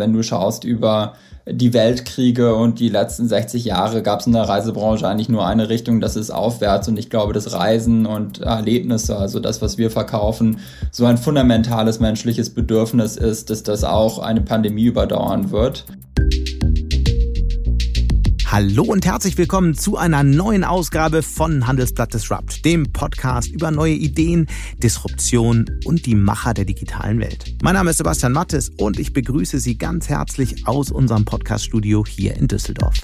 Wenn du schaust über die Weltkriege und die letzten 60 Jahre gab es in der Reisebranche eigentlich nur eine Richtung, das ist aufwärts. Und ich glaube, das Reisen und Erlebnisse, also das, was wir verkaufen, so ein fundamentales menschliches Bedürfnis ist, dass das auch eine Pandemie überdauern wird. Hallo und herzlich willkommen zu einer neuen Ausgabe von Handelsblatt Disrupt, dem Podcast über neue Ideen, Disruption und die Macher der digitalen Welt. Mein Name ist Sebastian Mattes und ich begrüße Sie ganz herzlich aus unserem Podcaststudio hier in Düsseldorf.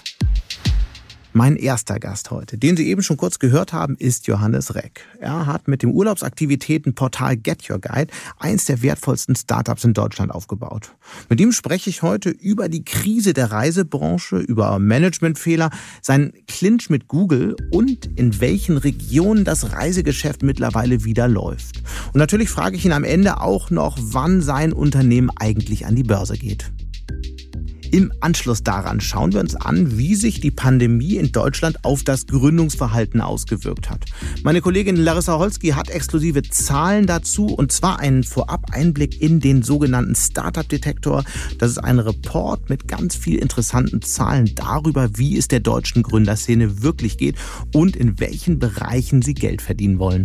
Mein erster Gast heute, den Sie eben schon kurz gehört haben, ist Johannes Reck. Er hat mit dem Urlaubsaktivitätenportal Get Your Guide eins der wertvollsten Startups in Deutschland aufgebaut. Mit ihm spreche ich heute über die Krise der Reisebranche, über Managementfehler, seinen Clinch mit Google und in welchen Regionen das Reisegeschäft mittlerweile wieder läuft. Und natürlich frage ich ihn am Ende auch noch, wann sein Unternehmen eigentlich an die Börse geht. Im Anschluss daran schauen wir uns an, wie sich die Pandemie in Deutschland auf das Gründungsverhalten ausgewirkt hat. Meine Kollegin Larissa Holski hat exklusive Zahlen dazu und zwar einen Vorab-Einblick in den sogenannten Startup-Detektor. Das ist ein Report mit ganz viel interessanten Zahlen darüber, wie es der deutschen Gründerszene wirklich geht und in welchen Bereichen sie Geld verdienen wollen.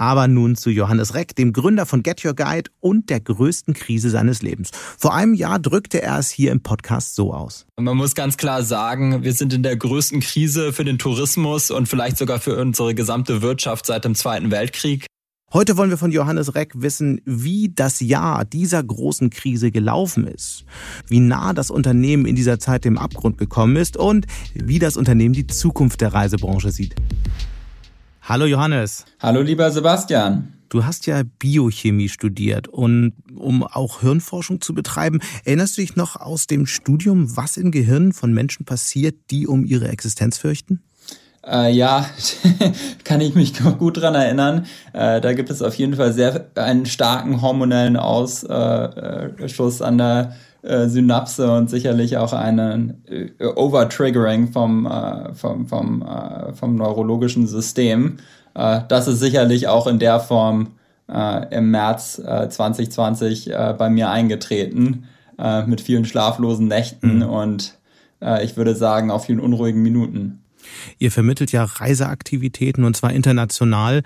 Aber nun zu Johannes Reck, dem Gründer von Get Your Guide und der größten Krise seines Lebens. Vor einem Jahr drückte er es hier im Podcast so aus. Man muss ganz klar sagen, wir sind in der größten Krise für den Tourismus und vielleicht sogar für unsere gesamte Wirtschaft seit dem Zweiten Weltkrieg. Heute wollen wir von Johannes Reck wissen, wie das Jahr dieser großen Krise gelaufen ist, wie nah das Unternehmen in dieser Zeit dem Abgrund gekommen ist und wie das Unternehmen die Zukunft der Reisebranche sieht. Hallo Johannes. Hallo lieber Sebastian. Du hast ja Biochemie studiert und um auch Hirnforschung zu betreiben, erinnerst du dich noch aus dem Studium, was im Gehirn von Menschen passiert, die um ihre Existenz fürchten? Äh, ja, kann ich mich gut dran erinnern. Äh, da gibt es auf jeden Fall sehr einen starken hormonellen Ausschuss an der äh, Synapse und sicherlich auch einen äh, Overtriggering vom, äh, vom, vom, äh, vom neurologischen System. Äh, das ist sicherlich auch in der Form äh, im März äh, 2020 äh, bei mir eingetreten, mit vielen schlaflosen Nächten mhm. und ich würde sagen auch vielen unruhigen Minuten. Ihr vermittelt ja Reiseaktivitäten und zwar international.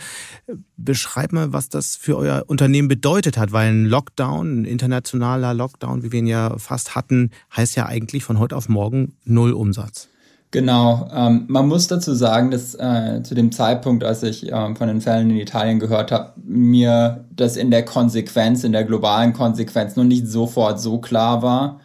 Beschreib mal, was das für euer Unternehmen bedeutet hat, weil ein Lockdown, ein internationaler Lockdown, wie wir ihn ja fast hatten, heißt ja eigentlich von heute auf morgen null Umsatz. Genau. Ähm, man muss dazu sagen, dass äh, zu dem Zeitpunkt, als ich ähm, von den Fällen in Italien gehört habe, mir das in der Konsequenz, in der globalen Konsequenz noch nicht sofort so klar war.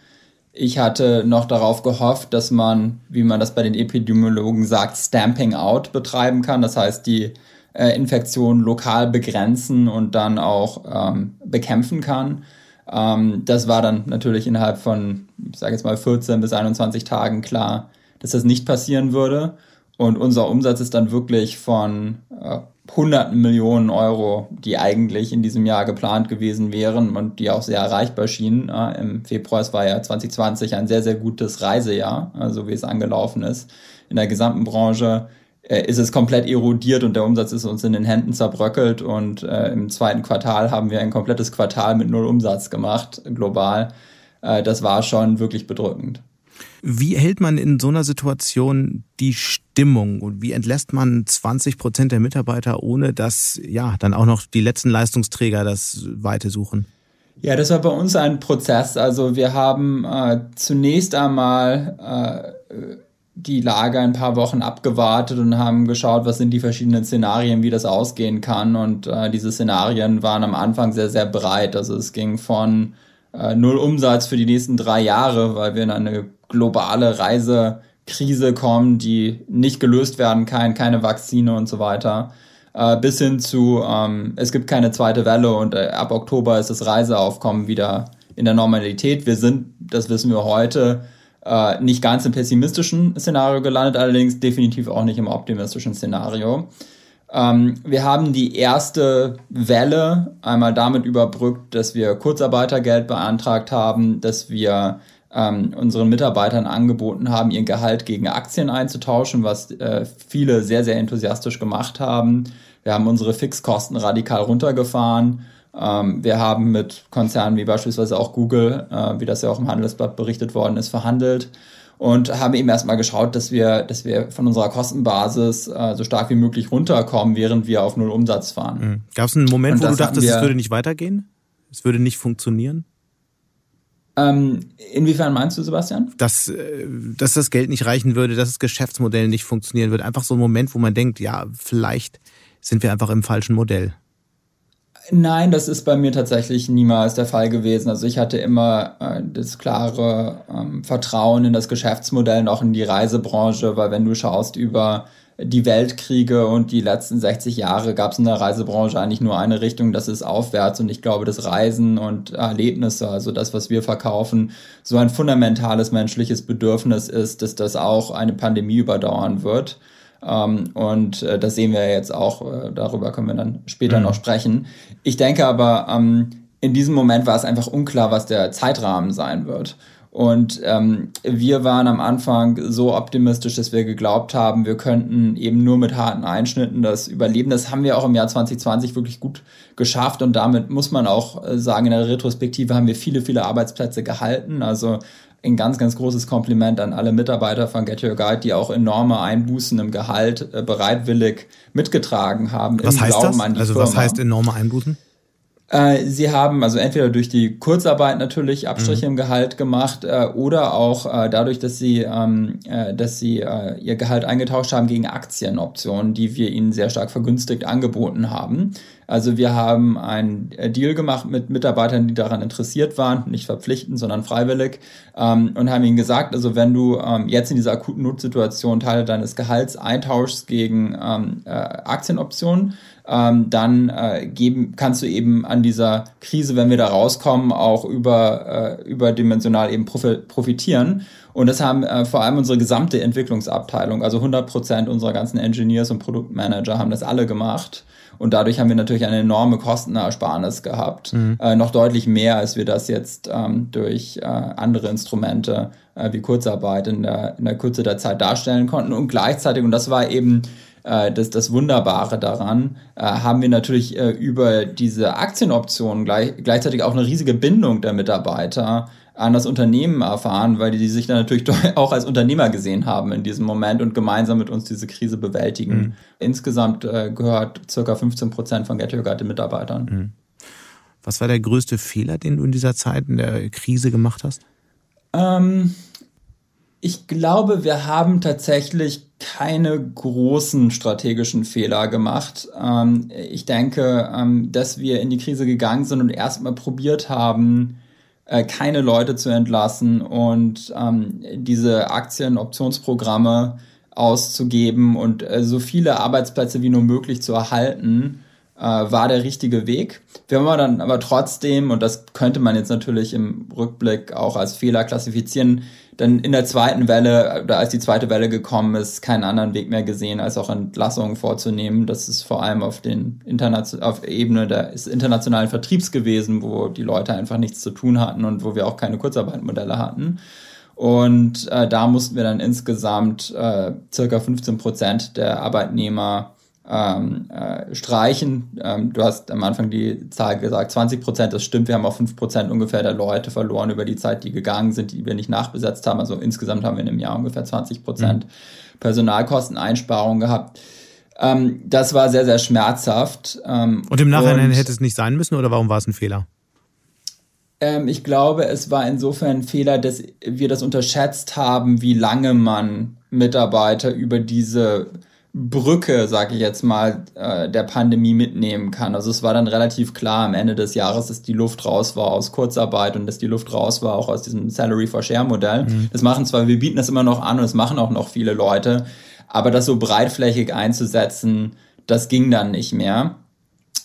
Ich hatte noch darauf gehofft, dass man, wie man das bei den Epidemiologen sagt, Stamping Out betreiben kann. Das heißt, die äh, Infektion lokal begrenzen und dann auch ähm, bekämpfen kann. Ähm, das war dann natürlich innerhalb von, ich sage jetzt mal, 14 bis 21 Tagen klar, dass das nicht passieren würde. Und unser Umsatz ist dann wirklich von äh, hunderten Millionen Euro, die eigentlich in diesem Jahr geplant gewesen wären und die auch sehr erreichbar schienen. Äh, Im Februar, war ja 2020 ein sehr, sehr gutes Reisejahr, so also wie es angelaufen ist. In der gesamten Branche äh, ist es komplett erodiert und der Umsatz ist uns in den Händen zerbröckelt und äh, im zweiten Quartal haben wir ein komplettes Quartal mit null Umsatz gemacht, global. Äh, das war schon wirklich bedrückend. Wie hält man in so einer Situation die Stimmung und wie entlässt man 20 Prozent der Mitarbeiter, ohne dass ja dann auch noch die letzten Leistungsträger das Weite suchen? Ja, das war bei uns ein Prozess. Also wir haben äh, zunächst einmal äh, die Lage ein paar Wochen abgewartet und haben geschaut, was sind die verschiedenen Szenarien, wie das ausgehen kann. Und äh, diese Szenarien waren am Anfang sehr, sehr breit. Also es ging von äh, null Umsatz für die nächsten drei Jahre, weil wir in eine globale Reise Krise kommen, die nicht gelöst werden kann, keine Vakzine und so weiter, äh, bis hin zu, ähm, es gibt keine zweite Welle und äh, ab Oktober ist das Reiseaufkommen wieder in der Normalität. Wir sind, das wissen wir heute, äh, nicht ganz im pessimistischen Szenario gelandet, allerdings definitiv auch nicht im optimistischen Szenario. Ähm, wir haben die erste Welle einmal damit überbrückt, dass wir Kurzarbeitergeld beantragt haben, dass wir ähm, unseren Mitarbeitern angeboten haben, ihr Gehalt gegen Aktien einzutauschen, was äh, viele sehr, sehr enthusiastisch gemacht haben. Wir haben unsere Fixkosten radikal runtergefahren. Ähm, wir haben mit Konzernen wie beispielsweise auch Google, äh, wie das ja auch im Handelsblatt berichtet worden ist, verhandelt und haben eben erstmal geschaut, dass wir, dass wir von unserer Kostenbasis äh, so stark wie möglich runterkommen, während wir auf Null Umsatz fahren. Mhm. Gab es einen Moment, wo du dachtest, es würde nicht weitergehen? Es würde nicht funktionieren? Ähm, inwiefern meinst du, Sebastian? Dass, äh, dass das Geld nicht reichen würde, dass das Geschäftsmodell nicht funktionieren würde. Einfach so ein Moment, wo man denkt, ja, vielleicht sind wir einfach im falschen Modell. Nein, das ist bei mir tatsächlich niemals der Fall gewesen. Also ich hatte immer äh, das klare ähm, Vertrauen in das Geschäftsmodell und auch in die Reisebranche, weil wenn du schaust über die Weltkriege und die letzten 60 Jahre gab es in der Reisebranche eigentlich nur eine Richtung, das ist aufwärts. Und ich glaube, das Reisen und Erlebnisse, also das, was wir verkaufen, so ein fundamentales menschliches Bedürfnis ist, dass das auch eine Pandemie überdauern wird. Ähm, und äh, das sehen wir jetzt auch, äh, darüber können wir dann später mhm. noch sprechen. Ich denke aber, ähm, in diesem Moment war es einfach unklar, was der Zeitrahmen sein wird. Und ähm, wir waren am Anfang so optimistisch, dass wir geglaubt haben, wir könnten eben nur mit harten Einschnitten das überleben. Das haben wir auch im Jahr 2020 wirklich gut geschafft und damit muss man auch äh, sagen, in der Retrospektive haben wir viele, viele Arbeitsplätze gehalten. Also ein ganz, ganz großes Kompliment an alle Mitarbeiter von Get Your Guide, die auch enorme Einbußen im Gehalt äh, bereitwillig mitgetragen haben. Was heißt Glauben das? also Firma. was heißt enorme Einbußen? Äh, sie haben also entweder durch die Kurzarbeit natürlich Abstriche mhm. im Gehalt gemacht äh, oder auch äh, dadurch, dass sie, ähm, äh, dass sie äh, ihr Gehalt eingetauscht haben gegen Aktienoptionen, die wir ihnen sehr stark vergünstigt angeboten haben. Also wir haben einen Deal gemacht mit Mitarbeitern, die daran interessiert waren, nicht verpflichtend, sondern freiwillig, ähm, und haben ihnen gesagt, also wenn du ähm, jetzt in dieser akuten Notsituation Teile deines Gehalts eintauschst gegen ähm, äh, Aktienoptionen, ähm, dann äh, geben, kannst du eben an dieser Krise, wenn wir da rauskommen, auch über, äh, überdimensional eben profitieren. Und das haben äh, vor allem unsere gesamte Entwicklungsabteilung, also 100 Prozent unserer ganzen Engineers und Produktmanager haben das alle gemacht. Und dadurch haben wir natürlich eine enorme Kostenersparnis gehabt. Mhm. Äh, noch deutlich mehr, als wir das jetzt ähm, durch äh, andere Instrumente äh, wie Kurzarbeit in der, in der Kürze der Zeit darstellen konnten. Und gleichzeitig, und das war eben äh, das, das Wunderbare daran, äh, haben wir natürlich äh, über diese Aktienoptionen gleich, gleichzeitig auch eine riesige Bindung der Mitarbeiter an das Unternehmen erfahren, weil die sich dann natürlich auch als Unternehmer gesehen haben in diesem Moment und gemeinsam mit uns diese Krise bewältigen. Mhm. Insgesamt äh, gehört circa 15 Prozent von Get Your Guide den Mitarbeitern. Mhm. Was war der größte Fehler, den du in dieser Zeit in der Krise gemacht hast? Ähm, ich glaube, wir haben tatsächlich keine großen strategischen Fehler gemacht. Ähm, ich denke, ähm, dass wir in die Krise gegangen sind und erstmal probiert haben, äh, keine Leute zu entlassen und ähm, diese Aktien-Optionsprogramme auszugeben und äh, so viele Arbeitsplätze wie nur möglich zu erhalten, äh, war der richtige Weg. Wir haben dann aber trotzdem, und das könnte man jetzt natürlich im Rückblick auch als Fehler klassifizieren, dann in der zweiten Welle, oder als die zweite Welle gekommen ist, keinen anderen Weg mehr gesehen, als auch Entlassungen vorzunehmen. Das ist vor allem auf den Internation auf Ebene des internationalen Vertriebs gewesen, wo die Leute einfach nichts zu tun hatten und wo wir auch keine Kurzarbeitmodelle hatten. Und äh, da mussten wir dann insgesamt äh, circa 15 Prozent der Arbeitnehmer ähm, äh, streichen. Ähm, du hast am Anfang die Zahl gesagt, 20 Prozent, das stimmt. Wir haben auch 5 Prozent ungefähr der Leute verloren über die Zeit, die gegangen sind, die wir nicht nachbesetzt haben. Also insgesamt haben wir in einem Jahr ungefähr 20 Prozent mhm. Personalkosteneinsparungen gehabt. Ähm, das war sehr, sehr schmerzhaft. Ähm, und im Nachhinein und, hätte es nicht sein müssen oder warum war es ein Fehler? Ähm, ich glaube, es war insofern ein Fehler, dass wir das unterschätzt haben, wie lange man Mitarbeiter über diese Brücke, sage ich jetzt mal, äh, der Pandemie mitnehmen kann. Also es war dann relativ klar am Ende des Jahres, dass die Luft raus war aus Kurzarbeit und dass die Luft raus war auch aus diesem Salary for Share Modell. Mhm. Das machen zwar, wir bieten das immer noch an und das machen auch noch viele Leute, aber das so breitflächig einzusetzen, das ging dann nicht mehr.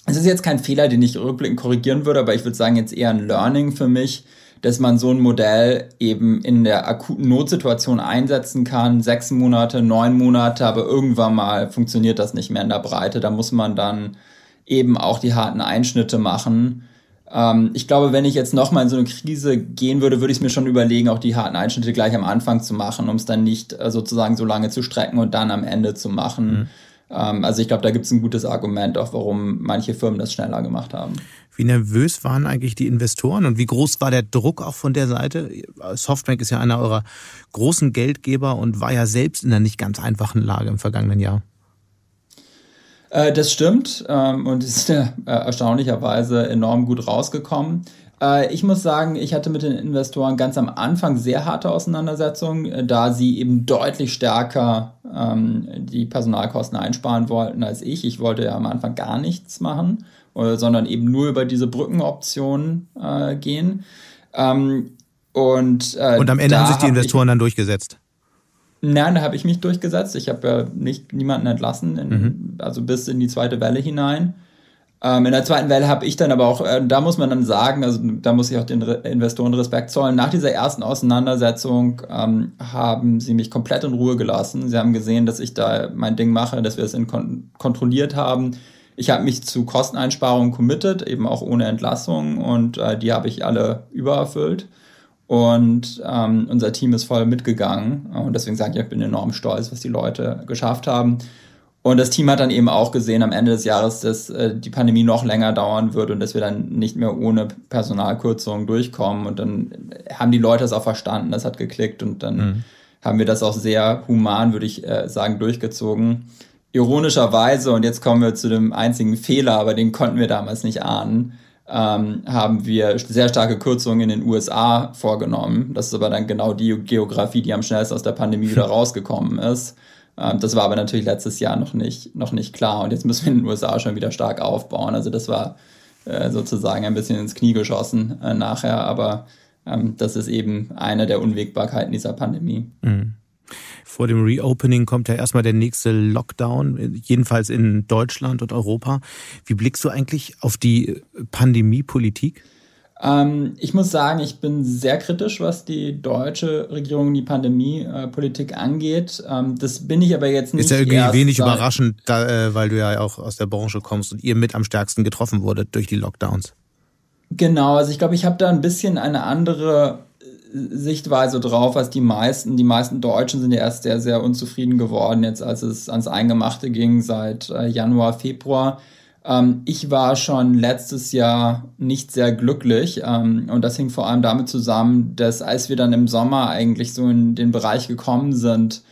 Es ist jetzt kein Fehler, den ich rückblickend korrigieren würde, aber ich würde sagen, jetzt eher ein Learning für mich, dass man so ein Modell eben in der akuten Notsituation einsetzen kann. Sechs Monate, neun Monate, aber irgendwann mal funktioniert das nicht mehr in der Breite. Da muss man dann eben auch die harten Einschnitte machen. Ähm, ich glaube, wenn ich jetzt nochmal in so eine Krise gehen würde, würde ich es mir schon überlegen, auch die harten Einschnitte gleich am Anfang zu machen, um es dann nicht äh, sozusagen so lange zu strecken und dann am Ende zu machen. Mhm. Ähm, also ich glaube, da gibt es ein gutes Argument, auch warum manche Firmen das schneller gemacht haben. Wie nervös waren eigentlich die Investoren und wie groß war der Druck auch von der Seite? Softbank ist ja einer eurer großen Geldgeber und war ja selbst in einer nicht ganz einfachen Lage im vergangenen Jahr. Äh, das stimmt ähm, und ist äh, erstaunlicherweise enorm gut rausgekommen. Äh, ich muss sagen, ich hatte mit den Investoren ganz am Anfang sehr harte Auseinandersetzungen, da sie eben deutlich stärker ähm, die Personalkosten einsparen wollten als ich. Ich wollte ja am Anfang gar nichts machen sondern eben nur über diese Brückenoption äh, gehen. Ähm, und, äh, und am Ende haben sich die Investoren ich, dann durchgesetzt. Nein, da habe ich mich durchgesetzt. Ich habe ja nicht niemanden entlassen, in, mhm. also bis in die zweite Welle hinein. Ähm, in der zweiten Welle habe ich dann aber auch, äh, da muss man dann sagen, also da muss ich auch den Re Investoren Respekt zollen. Nach dieser ersten Auseinandersetzung ähm, haben sie mich komplett in Ruhe gelassen. Sie haben gesehen, dass ich da mein Ding mache, dass wir es kontrolliert haben. Ich habe mich zu Kosteneinsparungen committed, eben auch ohne Entlassung und äh, die habe ich alle übererfüllt. Und ähm, unser Team ist voll mitgegangen. Und deswegen sage ich, ich bin enorm stolz, was die Leute geschafft haben. Und das Team hat dann eben auch gesehen am Ende des Jahres, dass äh, die Pandemie noch länger dauern wird und dass wir dann nicht mehr ohne Personalkürzungen durchkommen. Und dann haben die Leute das auch verstanden, das hat geklickt und dann mhm. haben wir das auch sehr human, würde ich äh, sagen, durchgezogen ironischerweise, und jetzt kommen wir zu dem einzigen Fehler, aber den konnten wir damals nicht ahnen, ähm, haben wir sehr starke Kürzungen in den USA vorgenommen. Das ist aber dann genau die Geografie, die am schnellsten aus der Pandemie wieder rausgekommen ist. Ähm, das war aber natürlich letztes Jahr noch nicht, noch nicht klar. Und jetzt müssen wir in den USA schon wieder stark aufbauen. Also das war äh, sozusagen ein bisschen ins Knie geschossen äh, nachher. Aber ähm, das ist eben eine der Unwägbarkeiten dieser Pandemie. Mhm. Vor dem Reopening kommt ja erstmal der nächste Lockdown, jedenfalls in Deutschland und Europa. Wie blickst du eigentlich auf die Pandemiepolitik? Ähm, ich muss sagen, ich bin sehr kritisch, was die deutsche Regierung die Pandemiepolitik angeht. Ähm, das bin ich aber jetzt nicht. Ist ja irgendwie wenig überraschend, da, äh, weil du ja auch aus der Branche kommst und ihr mit am stärksten getroffen wurdet durch die Lockdowns. Genau, also ich glaube, ich habe da ein bisschen eine andere Sichtweise drauf, als die meisten. Die meisten Deutschen sind ja erst sehr, sehr unzufrieden geworden, jetzt als es ans Eingemachte ging seit äh, Januar, Februar. Ähm, ich war schon letztes Jahr nicht sehr glücklich ähm, und das hing vor allem damit zusammen, dass als wir dann im Sommer eigentlich so in den Bereich gekommen sind,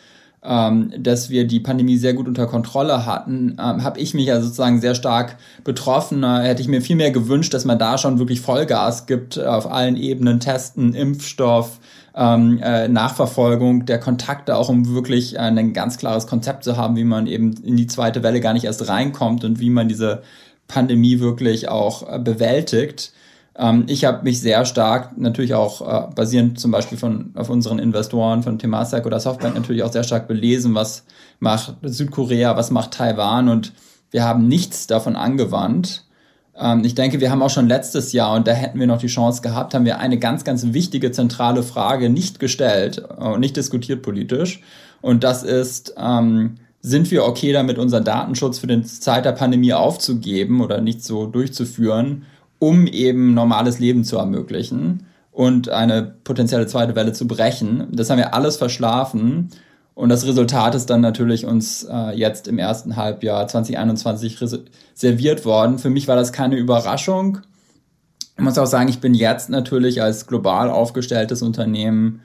ähm, dass wir die Pandemie sehr gut unter Kontrolle hatten, ähm, habe ich mich ja sozusagen sehr stark betroffen. Äh, hätte ich mir viel mehr gewünscht, dass man da schon wirklich Vollgas gibt äh, auf allen Ebenen, Testen, Impfstoff, ähm, äh, Nachverfolgung der Kontakte, auch um wirklich äh, ein ganz klares Konzept zu haben, wie man eben in die zweite Welle gar nicht erst reinkommt und wie man diese Pandemie wirklich auch äh, bewältigt. Ähm, ich habe mich sehr stark, natürlich auch äh, basierend zum Beispiel von, auf unseren Investoren von Temasek oder Softbank natürlich auch sehr stark belesen, was macht Südkorea, was macht Taiwan und wir haben nichts davon angewandt. Ähm, ich denke, wir haben auch schon letztes Jahr, und da hätten wir noch die Chance gehabt, haben wir eine ganz, ganz wichtige zentrale Frage nicht gestellt und nicht diskutiert politisch. Und das ist, ähm, sind wir okay damit, unseren Datenschutz für den Zeit der Pandemie aufzugeben oder nicht so durchzuführen? Um eben normales Leben zu ermöglichen und eine potenzielle zweite Welle zu brechen. Das haben wir alles verschlafen. Und das Resultat ist dann natürlich uns äh, jetzt im ersten Halbjahr 2021 serviert worden. Für mich war das keine Überraschung. Ich muss auch sagen, ich bin jetzt natürlich als global aufgestelltes Unternehmen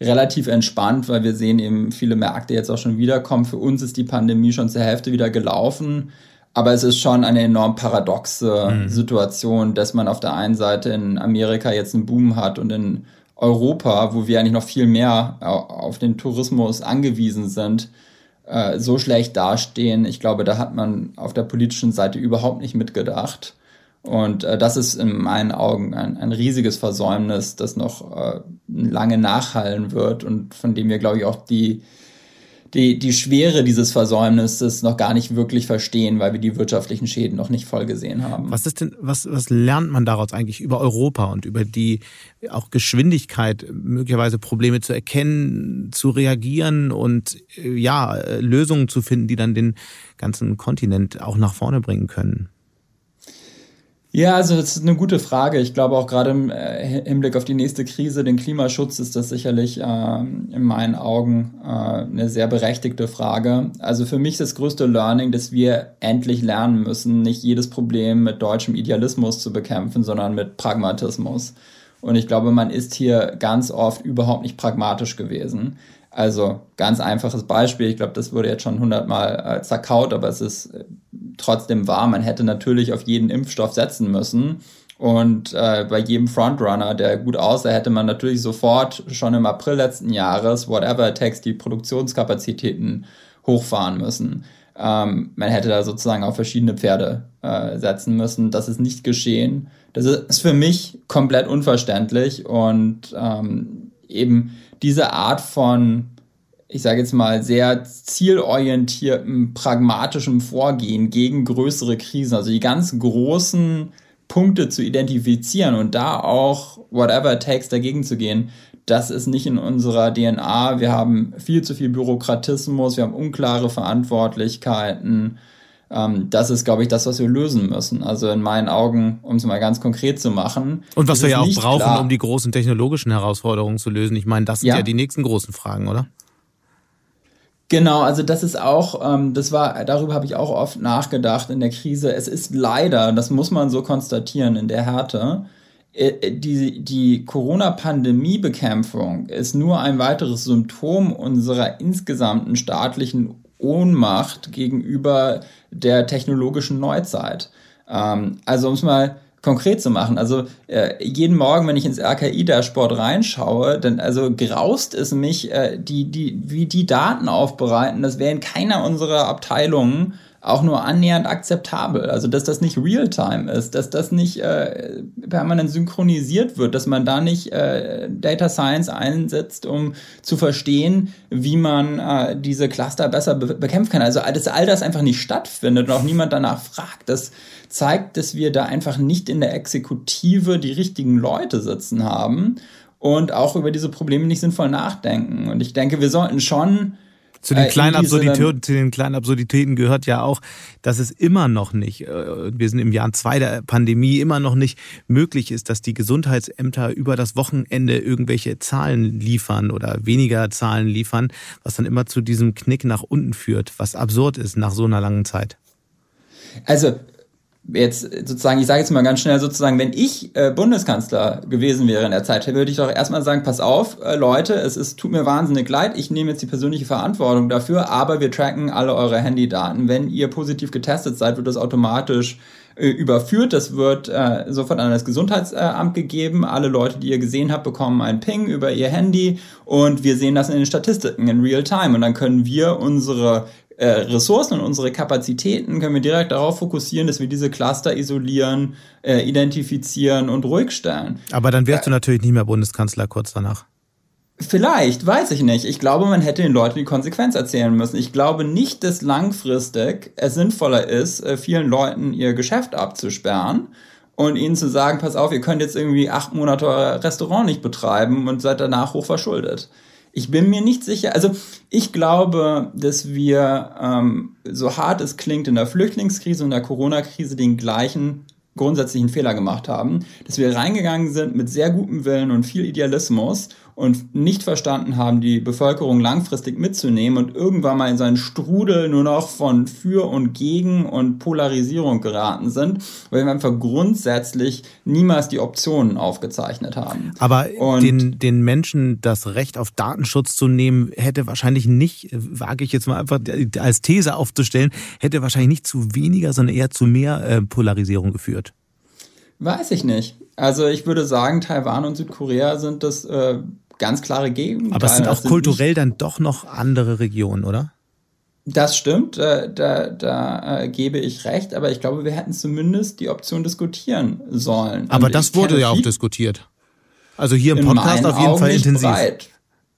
relativ entspannt, weil wir sehen eben viele Märkte jetzt auch schon wiederkommen. Für uns ist die Pandemie schon zur Hälfte wieder gelaufen. Aber es ist schon eine enorm paradoxe mhm. Situation, dass man auf der einen Seite in Amerika jetzt einen Boom hat und in Europa, wo wir eigentlich noch viel mehr auf den Tourismus angewiesen sind, äh, so schlecht dastehen. Ich glaube, da hat man auf der politischen Seite überhaupt nicht mitgedacht. Und äh, das ist in meinen Augen ein, ein riesiges Versäumnis, das noch äh, lange nachhallen wird und von dem wir, glaube ich, auch die, die, die Schwere dieses Versäumnisses noch gar nicht wirklich verstehen, weil wir die wirtschaftlichen Schäden noch nicht voll gesehen haben. Was ist denn, was, was lernt man daraus eigentlich über Europa und über die auch Geschwindigkeit, möglicherweise Probleme zu erkennen, zu reagieren und ja, Lösungen zu finden, die dann den ganzen Kontinent auch nach vorne bringen können? Ja, also das ist eine gute Frage. Ich glaube auch gerade im äh, Hinblick auf die nächste Krise, den Klimaschutz, ist das sicherlich äh, in meinen Augen äh, eine sehr berechtigte Frage. Also für mich ist das größte Learning, dass wir endlich lernen müssen, nicht jedes Problem mit deutschem Idealismus zu bekämpfen, sondern mit Pragmatismus. Und ich glaube, man ist hier ganz oft überhaupt nicht pragmatisch gewesen. Also ganz einfaches Beispiel, ich glaube, das wurde jetzt schon hundertmal äh, zerkaut, aber es ist äh, trotzdem wahr. Man hätte natürlich auf jeden Impfstoff setzen müssen. Und äh, bei jedem Frontrunner, der gut aussah, hätte man natürlich sofort schon im April letzten Jahres, whatever it takes, die Produktionskapazitäten hochfahren müssen. Ähm, man hätte da sozusagen auf verschiedene Pferde äh, setzen müssen. Das ist nicht geschehen. Das ist für mich komplett unverständlich und ähm, eben diese Art von, ich sage jetzt mal, sehr zielorientiertem, pragmatischem Vorgehen gegen größere Krisen, also die ganz großen Punkte zu identifizieren und da auch whatever it takes dagegen zu gehen, das ist nicht in unserer DNA. Wir haben viel zu viel Bürokratismus, wir haben unklare Verantwortlichkeiten. Ähm, das ist, glaube ich, das, was wir lösen müssen. Also in meinen Augen, um es mal ganz konkret zu machen. Und was wir ja auch brauchen, klar. um die großen technologischen Herausforderungen zu lösen. Ich meine, das sind ja, ja die nächsten großen Fragen, oder? Genau, also das ist auch, ähm, das war, darüber habe ich auch oft nachgedacht in der Krise. Es ist leider, das muss man so konstatieren in der Härte, äh, die, die Corona-Pandemie-Bekämpfung ist nur ein weiteres Symptom unserer insgesamten staatlichen Ohnmacht gegenüber der technologischen Neuzeit. Ähm, also um es mal konkret zu machen. Also äh, jeden Morgen, wenn ich ins RKI-Dashboard reinschaue, dann also graust es mich, äh, die, die, wie die Daten aufbereiten. Das wäre in keiner unserer Abteilungen auch nur annähernd akzeptabel. Also dass das nicht Realtime ist, dass das nicht äh, permanent synchronisiert wird, dass man da nicht äh, Data Science einsetzt, um zu verstehen, wie man äh, diese Cluster besser be bekämpfen kann. Also dass all das einfach nicht stattfindet und auch niemand danach fragt. Das zeigt, dass wir da einfach nicht in der Exekutive die richtigen Leute sitzen haben und auch über diese Probleme nicht sinnvoll nachdenken. Und ich denke, wir sollten schon zu den, äh, kleinen Absurditäten, zu den kleinen Absurditäten gehört ja auch, dass es immer noch nicht, äh, wir sind im Jahr zwei der Pandemie, immer noch nicht möglich ist, dass die Gesundheitsämter über das Wochenende irgendwelche Zahlen liefern oder weniger Zahlen liefern, was dann immer zu diesem Knick nach unten führt, was absurd ist nach so einer langen Zeit. Also jetzt sozusagen, ich sage jetzt mal ganz schnell sozusagen, wenn ich äh, Bundeskanzler gewesen wäre in der Zeit, würde ich doch erstmal sagen, pass auf, äh, Leute, es ist, tut mir wahnsinnig leid, ich nehme jetzt die persönliche Verantwortung dafür, aber wir tracken alle eure Handydaten. Wenn ihr positiv getestet seid, wird das automatisch äh, überführt. Das wird äh, sofort an das Gesundheitsamt gegeben. Alle Leute, die ihr gesehen habt, bekommen einen Ping über ihr Handy und wir sehen das in den Statistiken in Real Time. Und dann können wir unsere äh, Ressourcen und unsere Kapazitäten können wir direkt darauf fokussieren, dass wir diese Cluster isolieren, äh, identifizieren und ruhig stellen. Aber dann wärst du natürlich nicht mehr Bundeskanzler kurz danach. Vielleicht, weiß ich nicht. Ich glaube, man hätte den Leuten die Konsequenz erzählen müssen. Ich glaube nicht, dass langfristig es sinnvoller ist, äh, vielen Leuten ihr Geschäft abzusperren und ihnen zu sagen, pass auf, ihr könnt jetzt irgendwie acht Monate euer Restaurant nicht betreiben und seid danach hoch verschuldet. Ich bin mir nicht sicher. Also ich glaube, dass wir, ähm, so hart es klingt, in der Flüchtlingskrise und der Corona-Krise den gleichen grundsätzlichen Fehler gemacht haben, dass wir reingegangen sind mit sehr gutem Willen und viel Idealismus und nicht verstanden haben, die Bevölkerung langfristig mitzunehmen und irgendwann mal in seinen Strudel nur noch von für und gegen und Polarisierung geraten sind, weil wir einfach grundsätzlich niemals die Optionen aufgezeichnet haben. Aber den, den Menschen das Recht auf Datenschutz zu nehmen, hätte wahrscheinlich nicht, wage ich jetzt mal einfach als These aufzustellen, hätte wahrscheinlich nicht zu weniger, sondern eher zu mehr äh, Polarisierung geführt. Weiß ich nicht. Also ich würde sagen, Taiwan und Südkorea sind das äh, ganz klare Gegenteile. Aber es sind auch kulturell dann doch noch andere Regionen, oder? Das stimmt, äh, da, da äh, gebe ich recht, aber ich glaube, wir hätten zumindest die Option diskutieren sollen. Aber Und das wurde ja auch diskutiert. Also hier im Podcast auf jeden Fall intensiv. Breit.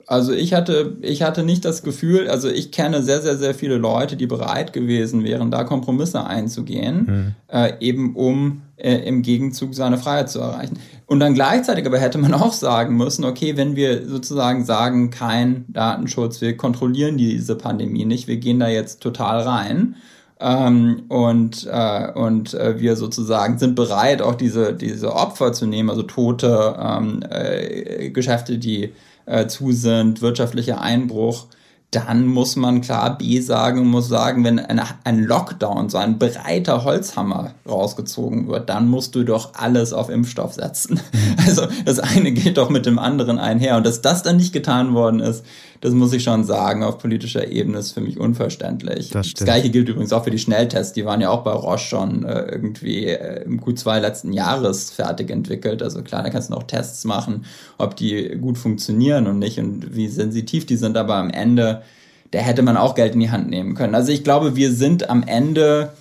Also ich hatte, ich hatte nicht das Gefühl, also ich kenne sehr, sehr, sehr viele Leute, die bereit gewesen wären, da Kompromisse einzugehen, mhm. äh, eben um äh, im Gegenzug seine Freiheit zu erreichen. Und dann gleichzeitig aber hätte man auch sagen müssen, okay, wenn wir sozusagen sagen, kein Datenschutz, wir kontrollieren diese Pandemie nicht, wir gehen da jetzt total rein. Ähm, und äh, und äh, wir sozusagen sind bereit, auch diese, diese Opfer zu nehmen, also tote ähm, äh, Geschäfte, die äh, zu sind, wirtschaftlicher Einbruch, dann muss man klar B sagen und muss sagen, wenn eine, ein Lockdown, so ein breiter Holzhammer rausgezogen wird, dann musst du doch alles auf Impfstoff setzen. Also das eine geht doch mit dem anderen einher. Und dass das dann nicht getan worden ist, das muss ich schon sagen, auf politischer Ebene ist für mich unverständlich. Das, das gleiche gilt übrigens auch für die Schnelltests. Die waren ja auch bei Roche schon äh, irgendwie äh, im Q2 letzten Jahres fertig entwickelt. Also klar, da kannst du noch Tests machen, ob die gut funktionieren und nicht und wie sensitiv die sind. Aber am Ende, da hätte man auch Geld in die Hand nehmen können. Also ich glaube, wir sind am Ende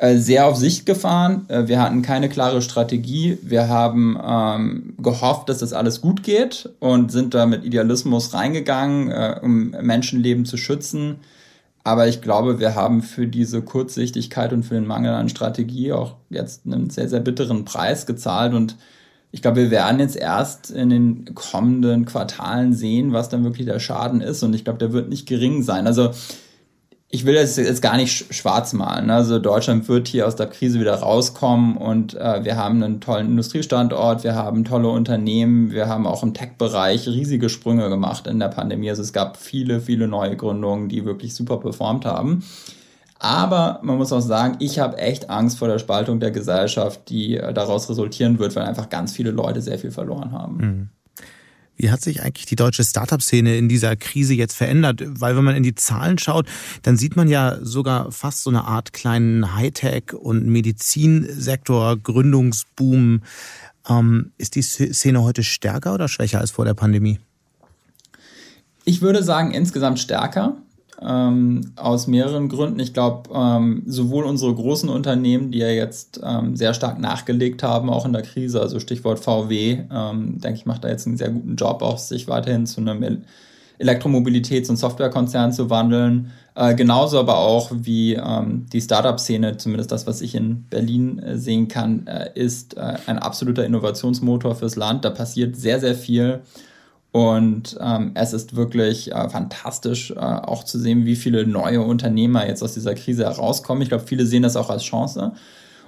sehr auf Sicht gefahren. Äh, wir hatten keine klare Strategie. Wir haben ähm, gehofft, dass das alles gut geht und sind da mit Idealismus reingegangen, äh, um Menschenleben zu schützen. Aber ich glaube, wir haben für diese Kurzsichtigkeit und für den Mangel an Strategie auch jetzt einen sehr, sehr bitteren Preis gezahlt. Und ich glaube, wir werden jetzt erst in den kommenden Quartalen sehen, was dann wirklich der Schaden ist. Und ich glaube, der wird nicht gering sein. Also ich will das jetzt gar nicht schwarz malen. Ne? Also Deutschland wird hier aus der Krise wieder rauskommen und äh, wir haben einen tollen Industriestandort, wir haben tolle Unternehmen, wir haben auch im Tech-Bereich riesige Sprünge gemacht in der Pandemie. Also es gab viele, viele neue Gründungen, die wirklich super performt haben. Aber man muss auch sagen, ich habe echt Angst vor der Spaltung der Gesellschaft, die äh, daraus resultieren wird, weil einfach ganz viele Leute sehr viel verloren haben. Mhm. Wie hat sich eigentlich die deutsche Startup-Szene in dieser Krise jetzt verändert? Weil wenn man in die Zahlen schaut, dann sieht man ja sogar fast so eine Art kleinen Hightech- und Medizinsektor, Gründungsboom. Ähm, ist die Szene heute stärker oder schwächer als vor der Pandemie? Ich würde sagen, insgesamt stärker ähm, aus mehreren Gründen. Ich glaube, ähm, sowohl unsere großen Unternehmen, die ja jetzt ähm, sehr stark nachgelegt haben, auch in der Krise, also Stichwort VW, ähm, denke ich, macht da jetzt einen sehr guten Job, auch sich weiterhin zu einem Elektromobilitäts- und Softwarekonzern zu wandeln. Äh, genauso aber auch wie ähm, die Startup-Szene, zumindest das, was ich in Berlin äh, sehen kann, äh, ist äh, ein absoluter Innovationsmotor fürs Land. Da passiert sehr, sehr viel. Und ähm, es ist wirklich äh, fantastisch, äh, auch zu sehen, wie viele neue Unternehmer jetzt aus dieser Krise herauskommen. Ich glaube, viele sehen das auch als Chance.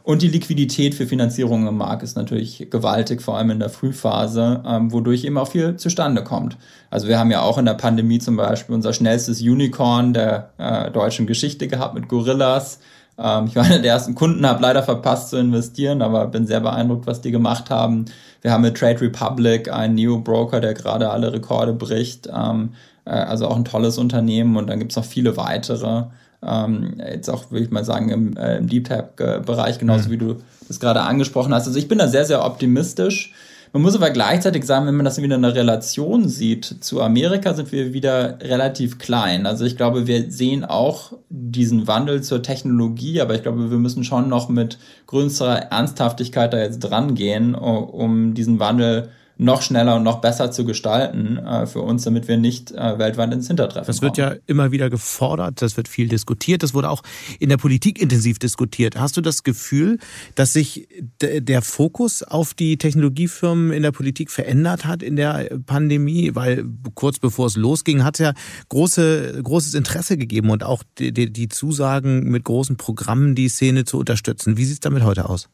Und die Liquidität für Finanzierung im Markt ist natürlich gewaltig, vor allem in der Frühphase, ähm, wodurch eben auch viel zustande kommt. Also wir haben ja auch in der Pandemie zum Beispiel unser schnellstes Unicorn der äh, deutschen Geschichte gehabt mit Gorillas. Ähm, ich war einer der ersten Kunden, habe leider verpasst zu investieren, aber bin sehr beeindruckt, was die gemacht haben. Wir haben mit Trade Republic einen Neo-Broker, der gerade alle Rekorde bricht. Ähm, äh, also auch ein tolles Unternehmen und dann gibt es noch viele weitere. Ähm, jetzt auch, würde ich mal sagen, im, äh, im Deep Tap-Bereich, genauso mhm. wie du das gerade angesprochen hast. Also ich bin da sehr, sehr optimistisch. Man muss aber gleichzeitig sagen, wenn man das wieder in der Relation sieht, zu Amerika sind wir wieder relativ klein. Also ich glaube, wir sehen auch diesen Wandel zur Technologie, aber ich glaube, wir müssen schon noch mit größerer Ernsthaftigkeit da jetzt dran gehen, um diesen Wandel noch schneller und noch besser zu gestalten äh, für uns, damit wir nicht äh, weltweit ins Hintertreffen Das wird kommen. ja immer wieder gefordert, das wird viel diskutiert, das wurde auch in der Politik intensiv diskutiert. Hast du das Gefühl, dass sich der Fokus auf die Technologiefirmen in der Politik verändert hat in der Pandemie? Weil kurz bevor es losging, hat es ja große, großes Interesse gegeben und auch die, die, die Zusagen mit großen Programmen die Szene zu unterstützen. Wie sieht es damit heute aus?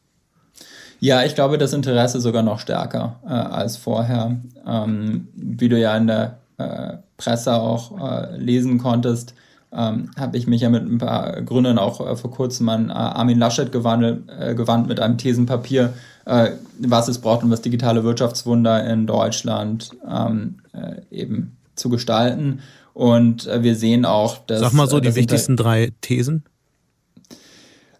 Ja, ich glaube, das Interesse sogar noch stärker äh, als vorher. Ähm, wie du ja in der äh, Presse auch äh, lesen konntest, ähm, habe ich mich ja mit ein paar Gründern auch äh, vor kurzem an äh, Armin Laschet gewandelt, äh, gewandt mit einem Thesenpapier, was es braucht, um das digitale Wirtschaftswunder in Deutschland ähm, eben zu gestalten. Und wir sehen auch, dass. Sag mal so die wichtigsten drei Thesen.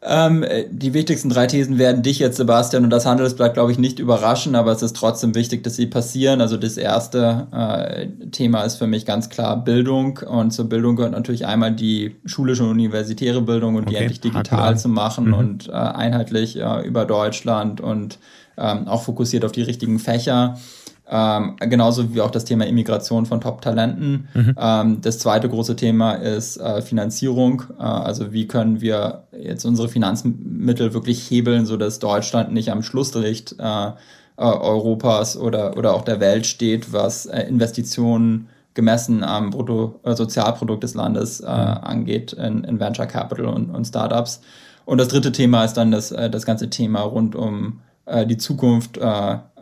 Ähm, die wichtigsten drei Thesen werden dich jetzt, Sebastian, und das Handelsblatt, glaube ich, nicht überraschen, aber es ist trotzdem wichtig, dass sie passieren. Also das erste äh, Thema ist für mich ganz klar Bildung. Und zur Bildung gehört natürlich einmal die schulische und universitäre Bildung und okay. die endlich digital zu machen mhm. und äh, einheitlich äh, über Deutschland und ähm, auch fokussiert auf die richtigen Fächer. Ähm, genauso wie auch das Thema Immigration von Top-Talenten. Mhm. Ähm, das zweite große Thema ist äh, Finanzierung. Äh, also wie können wir jetzt unsere Finanzmittel wirklich hebeln, sodass Deutschland nicht am Schlusslicht äh, äh Europas oder, oder auch der Welt steht, was äh, Investitionen gemessen am Bruttosozialprodukt des Landes äh, mhm. angeht in, in, Venture Capital und, und Startups. Und das dritte Thema ist dann das, das ganze Thema rund um die Zukunft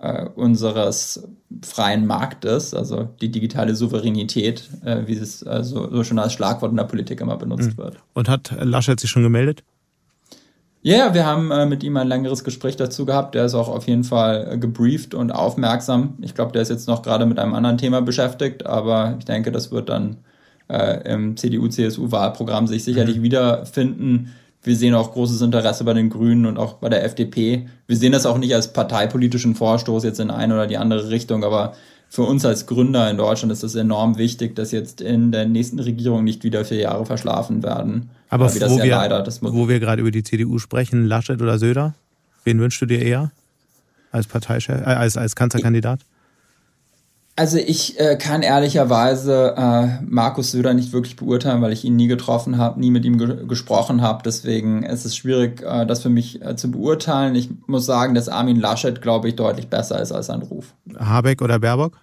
äh, unseres freien Marktes, also die digitale Souveränität, äh, wie es also so schon als Schlagwort in der Politik immer benutzt mhm. wird. Und hat Laschet sich schon gemeldet? Ja, yeah, wir haben äh, mit ihm ein längeres Gespräch dazu gehabt. Der ist auch auf jeden Fall äh, gebrieft und aufmerksam. Ich glaube, der ist jetzt noch gerade mit einem anderen Thema beschäftigt, aber ich denke, das wird dann äh, im CDU-CSU-Wahlprogramm sich sicherlich mhm. wiederfinden. Wir sehen auch großes Interesse bei den Grünen und auch bei der FDP. Wir sehen das auch nicht als parteipolitischen Vorstoß jetzt in eine oder die andere Richtung, aber für uns als Gründer in Deutschland ist es enorm wichtig, dass jetzt in der nächsten Regierung nicht wieder vier Jahre verschlafen werden. Aber wo, ja wir, leider, wo wir gerade über die CDU sprechen, Laschet oder Söder, wen wünschst du dir eher als Parteichef, äh, als, als Kanzlerkandidat? Also ich äh, kann ehrlicherweise äh, Markus Söder nicht wirklich beurteilen, weil ich ihn nie getroffen habe, nie mit ihm ge gesprochen habe. Deswegen ist es schwierig, äh, das für mich äh, zu beurteilen. Ich muss sagen, dass Armin Laschet, glaube ich, deutlich besser ist als sein Ruf. Habeck oder Baerbock?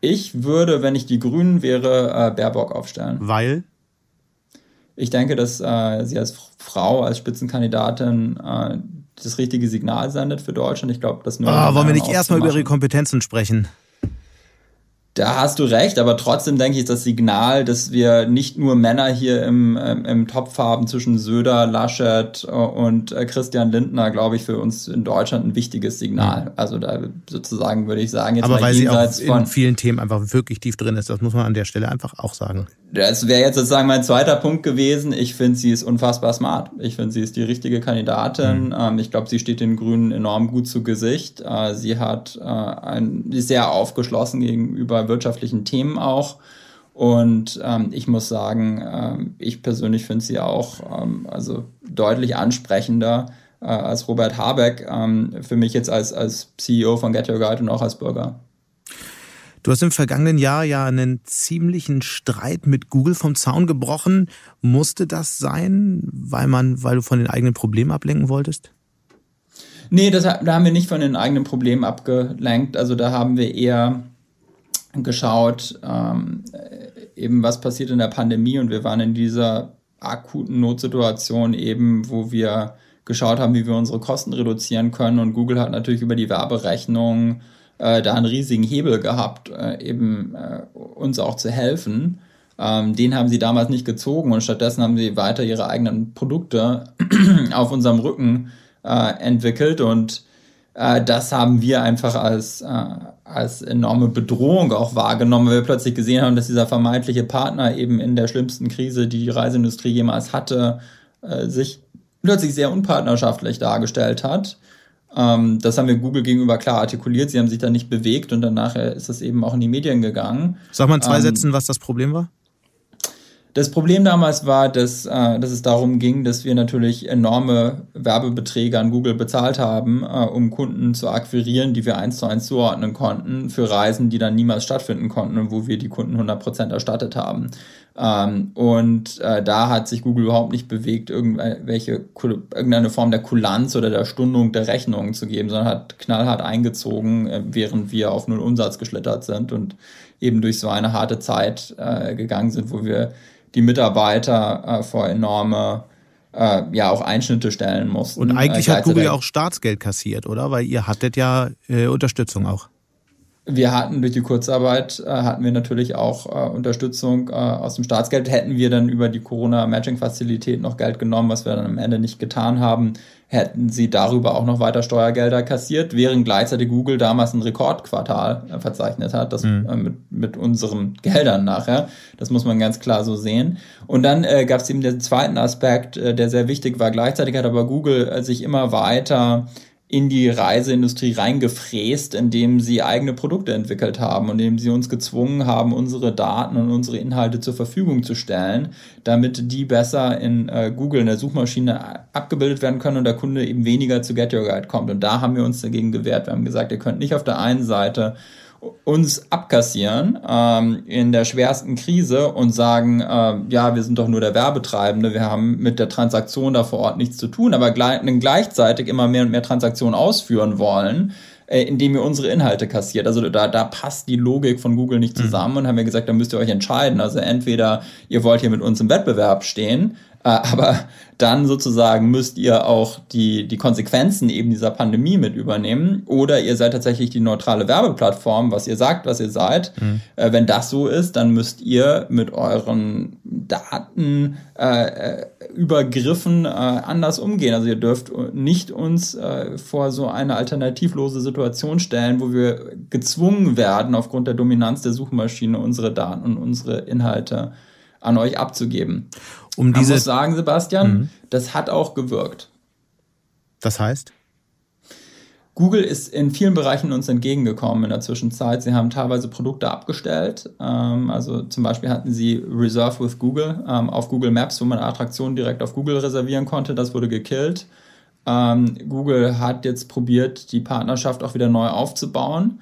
Ich würde, wenn ich die Grünen wäre, äh, Baerbock aufstellen. Weil? Ich denke, dass äh, sie als Frau, als Spitzenkandidatin das richtige Signal sendet für Deutschland. Ich glaube, das nur. Oh, wollen wir nicht erstmal über ihre Kompetenzen sprechen? Da hast du recht, aber trotzdem denke ich, das Signal, dass wir nicht nur Männer hier im, ähm, im Topf haben zwischen Söder, Laschet äh, und äh, Christian Lindner, glaube ich, für uns in Deutschland ein wichtiges Signal. Also da sozusagen würde ich sagen, jetzt aber weil sie auch in vielen Themen einfach wirklich tief drin ist, das muss man an der Stelle einfach auch sagen. Das wäre jetzt sozusagen mein zweiter Punkt gewesen. Ich finde, sie ist unfassbar smart. Ich finde, sie ist die richtige Kandidatin. Mhm. Ähm, ich glaube, sie steht den Grünen enorm gut zu Gesicht. Äh, sie hat ein, sehr aufgeschlossen gegenüber wirtschaftlichen Themen auch. Und ähm, ich muss sagen, ähm, ich persönlich finde sie auch ähm, also deutlich ansprechender äh, als Robert Habeck, ähm, für mich jetzt als, als CEO von Get Your Guide und auch als Bürger. Du hast im vergangenen Jahr ja einen ziemlichen Streit mit Google vom Zaun gebrochen. Musste das sein, weil man, weil du von den eigenen Problemen ablenken wolltest? Nee, das, da haben wir nicht von den eigenen Problemen abgelenkt. Also da haben wir eher geschaut, ähm, eben was passiert in der Pandemie. Und wir waren in dieser akuten Notsituation eben, wo wir geschaut haben, wie wir unsere Kosten reduzieren können. Und Google hat natürlich über die Werberechnung äh, da einen riesigen Hebel gehabt, äh, eben äh, uns auch zu helfen. Ähm, den haben sie damals nicht gezogen und stattdessen haben sie weiter ihre eigenen Produkte auf unserem Rücken äh, entwickelt. Und äh, das haben wir einfach als, äh, als enorme Bedrohung auch wahrgenommen, weil wir plötzlich gesehen haben, dass dieser vermeintliche Partner eben in der schlimmsten Krise, die die Reiseindustrie jemals hatte, äh, sich plötzlich sehr unpartnerschaftlich dargestellt hat. Ähm, das haben wir Google gegenüber klar artikuliert. Sie haben sich da nicht bewegt und danach ist das eben auch in die Medien gegangen. Sag mal in zwei ähm, Sätzen, was das Problem war. Das Problem damals war, dass, äh, dass es darum ging, dass wir natürlich enorme Werbebeträge an Google bezahlt haben, äh, um Kunden zu akquirieren, die wir eins zu eins zuordnen konnten, für Reisen, die dann niemals stattfinden konnten und wo wir die Kunden 100% erstattet haben. Ähm, und äh, da hat sich Google überhaupt nicht bewegt, irgendwelche, irgendeine Form der Kulanz oder der Stundung der Rechnungen zu geben, sondern hat knallhart eingezogen, äh, während wir auf null Umsatz geschlittert sind und eben durch so eine harte Zeit äh, gegangen sind, wo wir die Mitarbeiter äh, vor enorme äh, ja auch Einschnitte stellen mussten. Und eigentlich äh, hat Google ja auch Staatsgeld kassiert, oder? Weil ihr hattet ja äh, Unterstützung auch. wir hatten durch die Kurzarbeit, äh, hatten wir natürlich auch äh, Unterstützung äh, aus dem Staatsgeld. Hätten wir dann über die Corona-Matching-Fazilität noch Geld genommen, was wir dann am Ende nicht getan haben, hätten sie darüber auch noch weiter Steuergelder kassiert, während gleichzeitig Google damals ein Rekordquartal äh, verzeichnet hat, das mhm. äh, mit, mit unseren Geldern nachher. Das muss man ganz klar so sehen. Und dann äh, gab es eben den zweiten Aspekt, äh, der sehr wichtig war. Gleichzeitig hat aber Google äh, sich immer weiter in die Reiseindustrie reingefräst, indem sie eigene Produkte entwickelt haben und indem sie uns gezwungen haben, unsere Daten und unsere Inhalte zur Verfügung zu stellen, damit die besser in äh, Google in der Suchmaschine abgebildet werden können und der Kunde eben weniger zu Get Your Guide kommt. Und da haben wir uns dagegen gewehrt. Wir haben gesagt, ihr könnt nicht auf der einen Seite uns abkassieren ähm, in der schwersten Krise und sagen, äh, ja, wir sind doch nur der Werbetreibende, wir haben mit der Transaktion da vor Ort nichts zu tun, aber gleich, gleichzeitig immer mehr und mehr Transaktionen ausführen wollen, äh, indem ihr unsere Inhalte kassiert. Also da, da passt die Logik von Google nicht mhm. zusammen mhm. und haben wir gesagt, da müsst ihr euch entscheiden. Also entweder ihr wollt hier mit uns im Wettbewerb stehen aber dann sozusagen müsst ihr auch die, die Konsequenzen eben dieser Pandemie mit übernehmen. Oder ihr seid tatsächlich die neutrale Werbeplattform, was ihr sagt, was ihr seid. Mhm. Äh, wenn das so ist, dann müsst ihr mit euren Datenübergriffen äh, äh, anders umgehen. Also ihr dürft nicht uns äh, vor so eine alternativlose Situation stellen, wo wir gezwungen werden, aufgrund der Dominanz der Suchmaschine unsere Daten und unsere Inhalte an euch abzugeben. Um diese Man muss sagen, Sebastian, mhm. das hat auch gewirkt. Das heißt? Google ist in vielen Bereichen uns entgegengekommen in der Zwischenzeit. Sie haben teilweise Produkte abgestellt. Ähm, also zum Beispiel hatten sie Reserve with Google ähm, auf Google Maps, wo man Attraktionen direkt auf Google reservieren konnte. Das wurde gekillt. Ähm, Google hat jetzt probiert, die Partnerschaft auch wieder neu aufzubauen.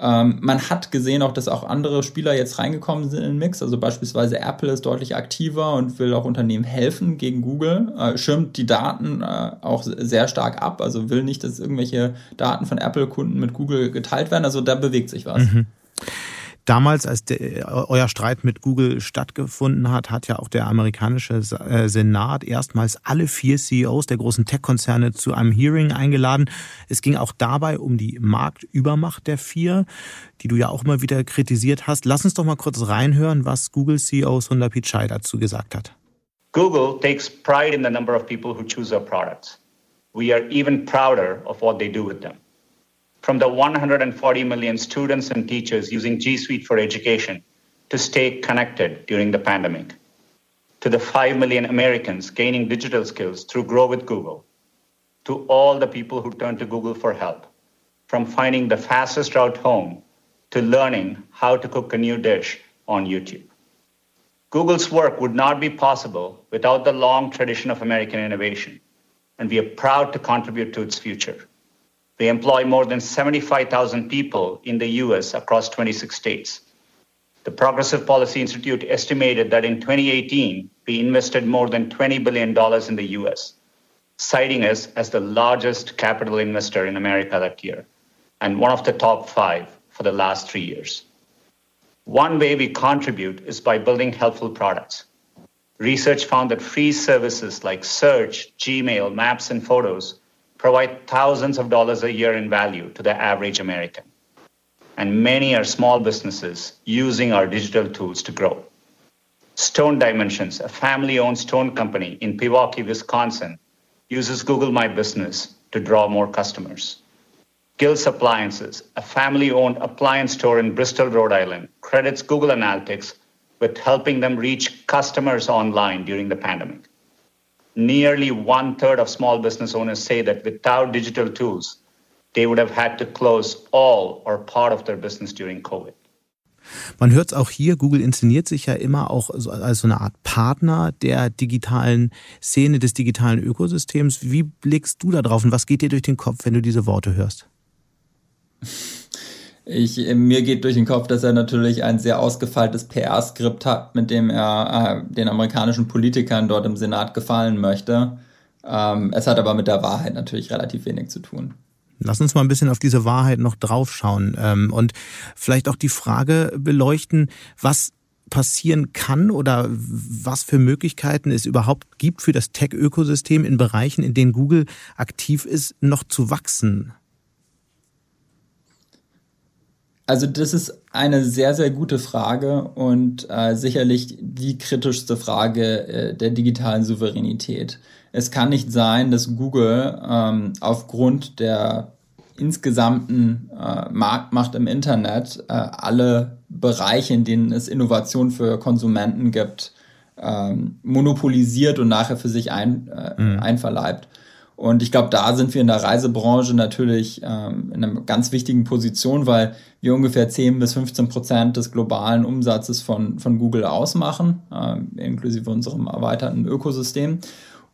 Ähm, man hat gesehen auch, dass auch andere Spieler jetzt reingekommen sind in den Mix. Also beispielsweise Apple ist deutlich aktiver und will auch Unternehmen helfen gegen Google, äh, schirmt die Daten äh, auch sehr stark ab, also will nicht, dass irgendwelche Daten von Apple-Kunden mit Google geteilt werden. Also da bewegt sich was. Mhm. Damals, als der, euer Streit mit Google stattgefunden hat, hat ja auch der amerikanische äh, Senat erstmals alle vier CEOs der großen Tech-Konzerne zu einem Hearing eingeladen. Es ging auch dabei um die Marktübermacht der vier, die du ja auch immer wieder kritisiert hast. Lass uns doch mal kurz reinhören, was Google-CEO Sundar Pichai dazu gesagt hat. Google takes pride in the number of people who choose our products. We are even prouder of what they do with them. From the 140 million students and teachers using G Suite for education to stay connected during the pandemic, to the 5 million Americans gaining digital skills through Grow with Google, to all the people who turn to Google for help, from finding the fastest route home to learning how to cook a new dish on YouTube. Google's work would not be possible without the long tradition of American innovation, and we are proud to contribute to its future. They employ more than 75,000 people in the US across 26 states. The Progressive Policy Institute estimated that in 2018, we invested more than $20 billion in the US, citing us as the largest capital investor in America that year and one of the top five for the last three years. One way we contribute is by building helpful products. Research found that free services like search, Gmail, maps, and photos provide thousands of dollars a year in value to the average American. And many are small businesses using our digital tools to grow. Stone Dimensions, a family owned stone company in Pewaukee, Wisconsin, uses Google My Business to draw more customers. Gills Appliances, a family owned appliance store in Bristol, Rhode Island, credits Google Analytics with helping them reach customers online during the pandemic nearly one third of small business owners say that without digital tools, they would have had to close all or part of their business during COVID. Man hört es auch hier, Google inszeniert sich ja immer auch als so eine Art Partner der digitalen Szene, des digitalen Ökosystems. Wie blickst du da drauf und was geht dir durch den Kopf, wenn du diese Worte hörst? Ich, mir geht durch den Kopf, dass er natürlich ein sehr ausgefeiltes PR-Skript hat, mit dem er äh, den amerikanischen Politikern dort im Senat gefallen möchte. Ähm, es hat aber mit der Wahrheit natürlich relativ wenig zu tun. Lass uns mal ein bisschen auf diese Wahrheit noch draufschauen ähm, und vielleicht auch die Frage beleuchten, was passieren kann oder was für Möglichkeiten es überhaupt gibt für das Tech-Ökosystem in Bereichen, in denen Google aktiv ist, noch zu wachsen. Also das ist eine sehr, sehr gute Frage und äh, sicherlich die kritischste Frage äh, der digitalen Souveränität. Es kann nicht sein, dass Google ähm, aufgrund der insgesamten äh, Marktmacht im Internet äh, alle Bereiche, in denen es Innovation für Konsumenten gibt, ähm, monopolisiert und nachher für sich ein, äh, mhm. einverleibt. Und ich glaube, da sind wir in der Reisebranche natürlich ähm, in einer ganz wichtigen Position, weil wir ungefähr 10 bis 15 Prozent des globalen Umsatzes von, von Google ausmachen, äh, inklusive unserem erweiterten Ökosystem.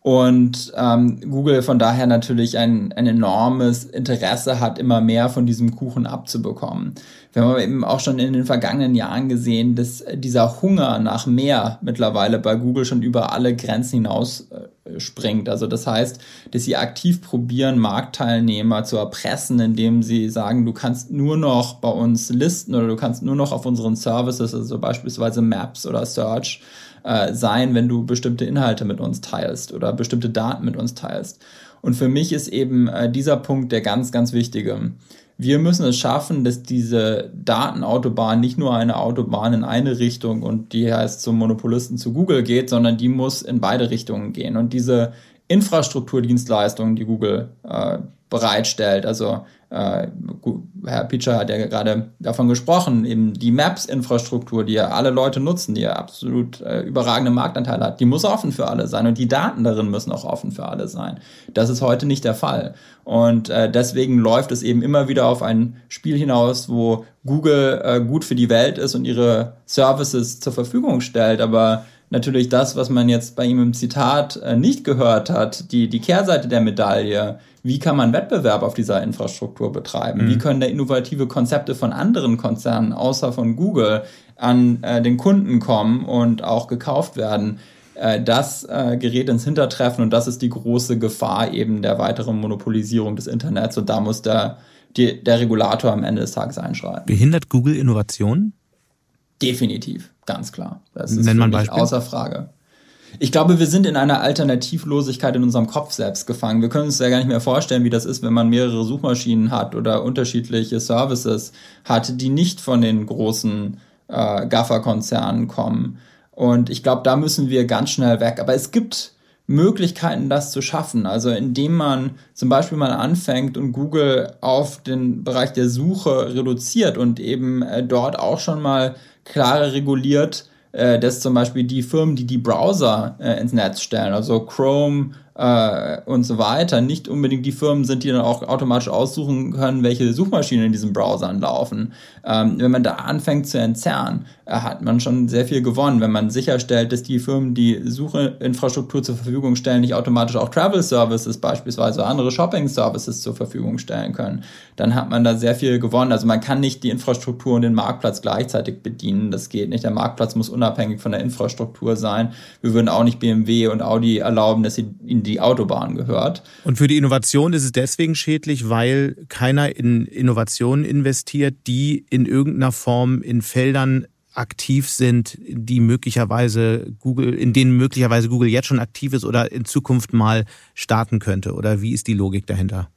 Und ähm, Google von daher natürlich ein, ein enormes Interesse hat, immer mehr von diesem Kuchen abzubekommen. Wir haben aber eben auch schon in den vergangenen Jahren gesehen, dass dieser Hunger nach mehr mittlerweile bei Google schon über alle Grenzen hinaus äh, springt. Also das heißt, dass sie aktiv probieren, Marktteilnehmer zu erpressen, indem sie sagen, du kannst nur noch bei uns listen oder du kannst nur noch auf unseren Services, also beispielsweise Maps oder Search, äh, sein, wenn du bestimmte Inhalte mit uns teilst oder bestimmte Daten mit uns teilst. Und für mich ist eben äh, dieser Punkt der ganz, ganz wichtige. Wir müssen es schaffen, dass diese Datenautobahn nicht nur eine Autobahn in eine Richtung und die heißt zum Monopolisten zu Google geht, sondern die muss in beide Richtungen gehen. Und diese Infrastrukturdienstleistungen, die Google äh, bereitstellt, also äh, Herr Pitcher hat ja gerade davon gesprochen, eben die Maps-Infrastruktur, die ja alle Leute nutzen, die ja absolut äh, überragende Marktanteile hat, die muss offen für alle sein und die Daten darin müssen auch offen für alle sein. Das ist heute nicht der Fall. Und äh, deswegen läuft es eben immer wieder auf ein Spiel hinaus, wo Google äh, gut für die Welt ist und ihre Services zur Verfügung stellt, aber natürlich das, was man jetzt bei ihm im Zitat äh, nicht gehört hat, die, die Kehrseite der Medaille. Wie kann man Wettbewerb auf dieser Infrastruktur betreiben? Mhm. Wie können da innovative Konzepte von anderen Konzernen außer von Google an äh, den Kunden kommen und auch gekauft werden? Äh, das äh, gerät ins Hintertreffen und das ist die große Gefahr eben der weiteren Monopolisierung des Internets und da muss der, die, der Regulator am Ende des Tages einschreiten. Behindert Google Innovation? Definitiv, ganz klar. Das ist Nenn man Beispiel. außer Frage. Ich glaube, wir sind in einer Alternativlosigkeit in unserem Kopf selbst gefangen. Wir können uns ja gar nicht mehr vorstellen, wie das ist, wenn man mehrere Suchmaschinen hat oder unterschiedliche Services hat, die nicht von den großen äh, Gaffer-Konzernen kommen. Und ich glaube, da müssen wir ganz schnell weg. Aber es gibt Möglichkeiten, das zu schaffen. Also indem man zum Beispiel mal anfängt und Google auf den Bereich der Suche reduziert und eben äh, dort auch schon mal klarer reguliert, äh, dass zum Beispiel die Firmen, die die Browser äh, ins Netz stellen, also Chrome, äh, und so weiter nicht unbedingt die Firmen sind, die dann auch automatisch aussuchen können, welche Suchmaschinen in diesen Browsern laufen. Ähm, wenn man da anfängt zu entzerren, äh, hat man schon sehr viel gewonnen. Wenn man sicherstellt, dass die Firmen, die Suchinfrastruktur zur Verfügung stellen, nicht automatisch auch Travel Services beispielsweise andere Shopping Services zur Verfügung stellen können, dann hat man da sehr viel gewonnen. Also man kann nicht die Infrastruktur und den Marktplatz gleichzeitig bedienen. Das geht nicht. Der Marktplatz muss unabhängig von der Infrastruktur sein. Wir würden auch nicht BMW und Audi erlauben, dass sie in die Autobahn gehört. Und für die Innovation ist es deswegen schädlich, weil keiner in Innovationen investiert, die in irgendeiner Form in Feldern aktiv sind, die möglicherweise Google, in denen möglicherweise Google jetzt schon aktiv ist oder in Zukunft mal starten könnte? Oder wie ist die Logik dahinter?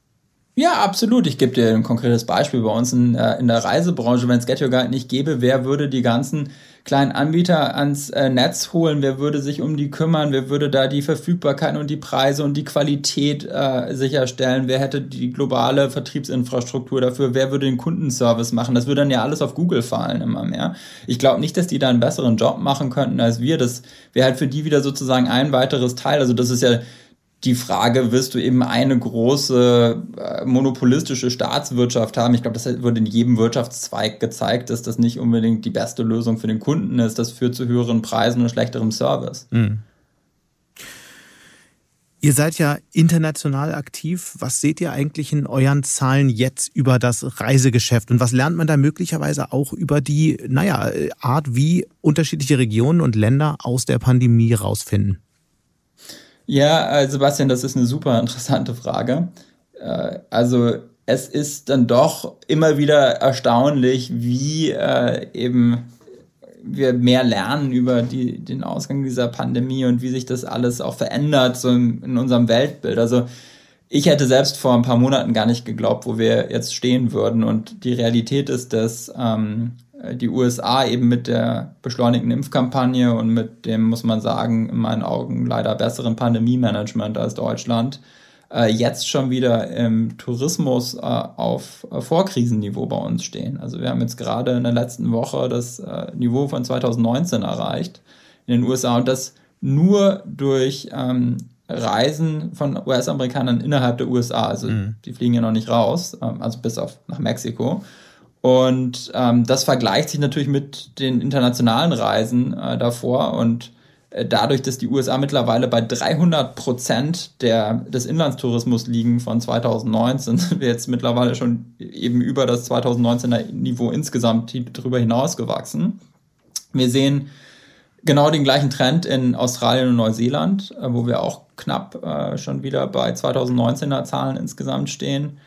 Ja, absolut. Ich gebe dir ein konkretes Beispiel. Bei uns in, äh, in der Reisebranche, wenn es Get Your Guide nicht gäbe, wer würde die ganzen kleinen Anbieter ans äh, Netz holen? Wer würde sich um die kümmern? Wer würde da die Verfügbarkeit und die Preise und die Qualität äh, sicherstellen? Wer hätte die globale Vertriebsinfrastruktur dafür? Wer würde den Kundenservice machen? Das würde dann ja alles auf Google fallen immer mehr. Ich glaube nicht, dass die da einen besseren Job machen könnten als wir. Das wäre halt für die wieder sozusagen ein weiteres Teil. Also das ist ja die Frage, wirst du eben eine große äh, monopolistische Staatswirtschaft haben? Ich glaube, das wird in jedem Wirtschaftszweig gezeigt, dass das nicht unbedingt die beste Lösung für den Kunden ist. Das führt zu höheren Preisen und schlechterem Service. Mhm. Ihr seid ja international aktiv. Was seht ihr eigentlich in euren Zahlen jetzt über das Reisegeschäft? Und was lernt man da möglicherweise auch über die, naja, Art, wie unterschiedliche Regionen und Länder aus der Pandemie rausfinden? Ja, äh, Sebastian, das ist eine super interessante Frage. Äh, also es ist dann doch immer wieder erstaunlich, wie äh, eben wir mehr lernen über die, den Ausgang dieser Pandemie und wie sich das alles auch verändert so in, in unserem Weltbild. Also ich hätte selbst vor ein paar Monaten gar nicht geglaubt, wo wir jetzt stehen würden. Und die Realität ist, dass ähm, die USA eben mit der beschleunigten Impfkampagne und mit dem, muss man sagen, in meinen Augen leider besseren Pandemie-Management als Deutschland äh, jetzt schon wieder im Tourismus äh, auf äh, Vorkrisenniveau bei uns stehen. Also wir haben jetzt gerade in der letzten Woche das äh, Niveau von 2019 erreicht in den USA und das nur durch ähm, Reisen von US-Amerikanern innerhalb der USA. Also mhm. die fliegen ja noch nicht raus, ähm, also bis auf nach Mexiko. Und ähm, das vergleicht sich natürlich mit den internationalen Reisen äh, davor und äh, dadurch, dass die USA mittlerweile bei 300 Prozent des Inlandstourismus liegen von 2019, sind wir jetzt mittlerweile schon eben über das 2019er Niveau insgesamt darüber hinaus gewachsen. Wir sehen genau den gleichen Trend in Australien und Neuseeland, äh, wo wir auch knapp äh, schon wieder bei 2019er Zahlen insgesamt stehen.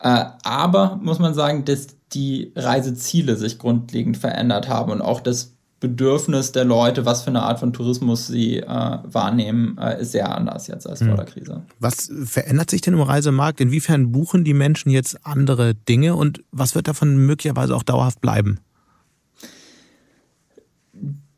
Äh, aber muss man sagen, dass die Reiseziele sich grundlegend verändert haben und auch das Bedürfnis der Leute, was für eine Art von Tourismus sie äh, wahrnehmen, äh, ist sehr anders jetzt als vor hm. der Krise. Was verändert sich denn im Reisemarkt? Inwiefern buchen die Menschen jetzt andere Dinge und was wird davon möglicherweise auch dauerhaft bleiben?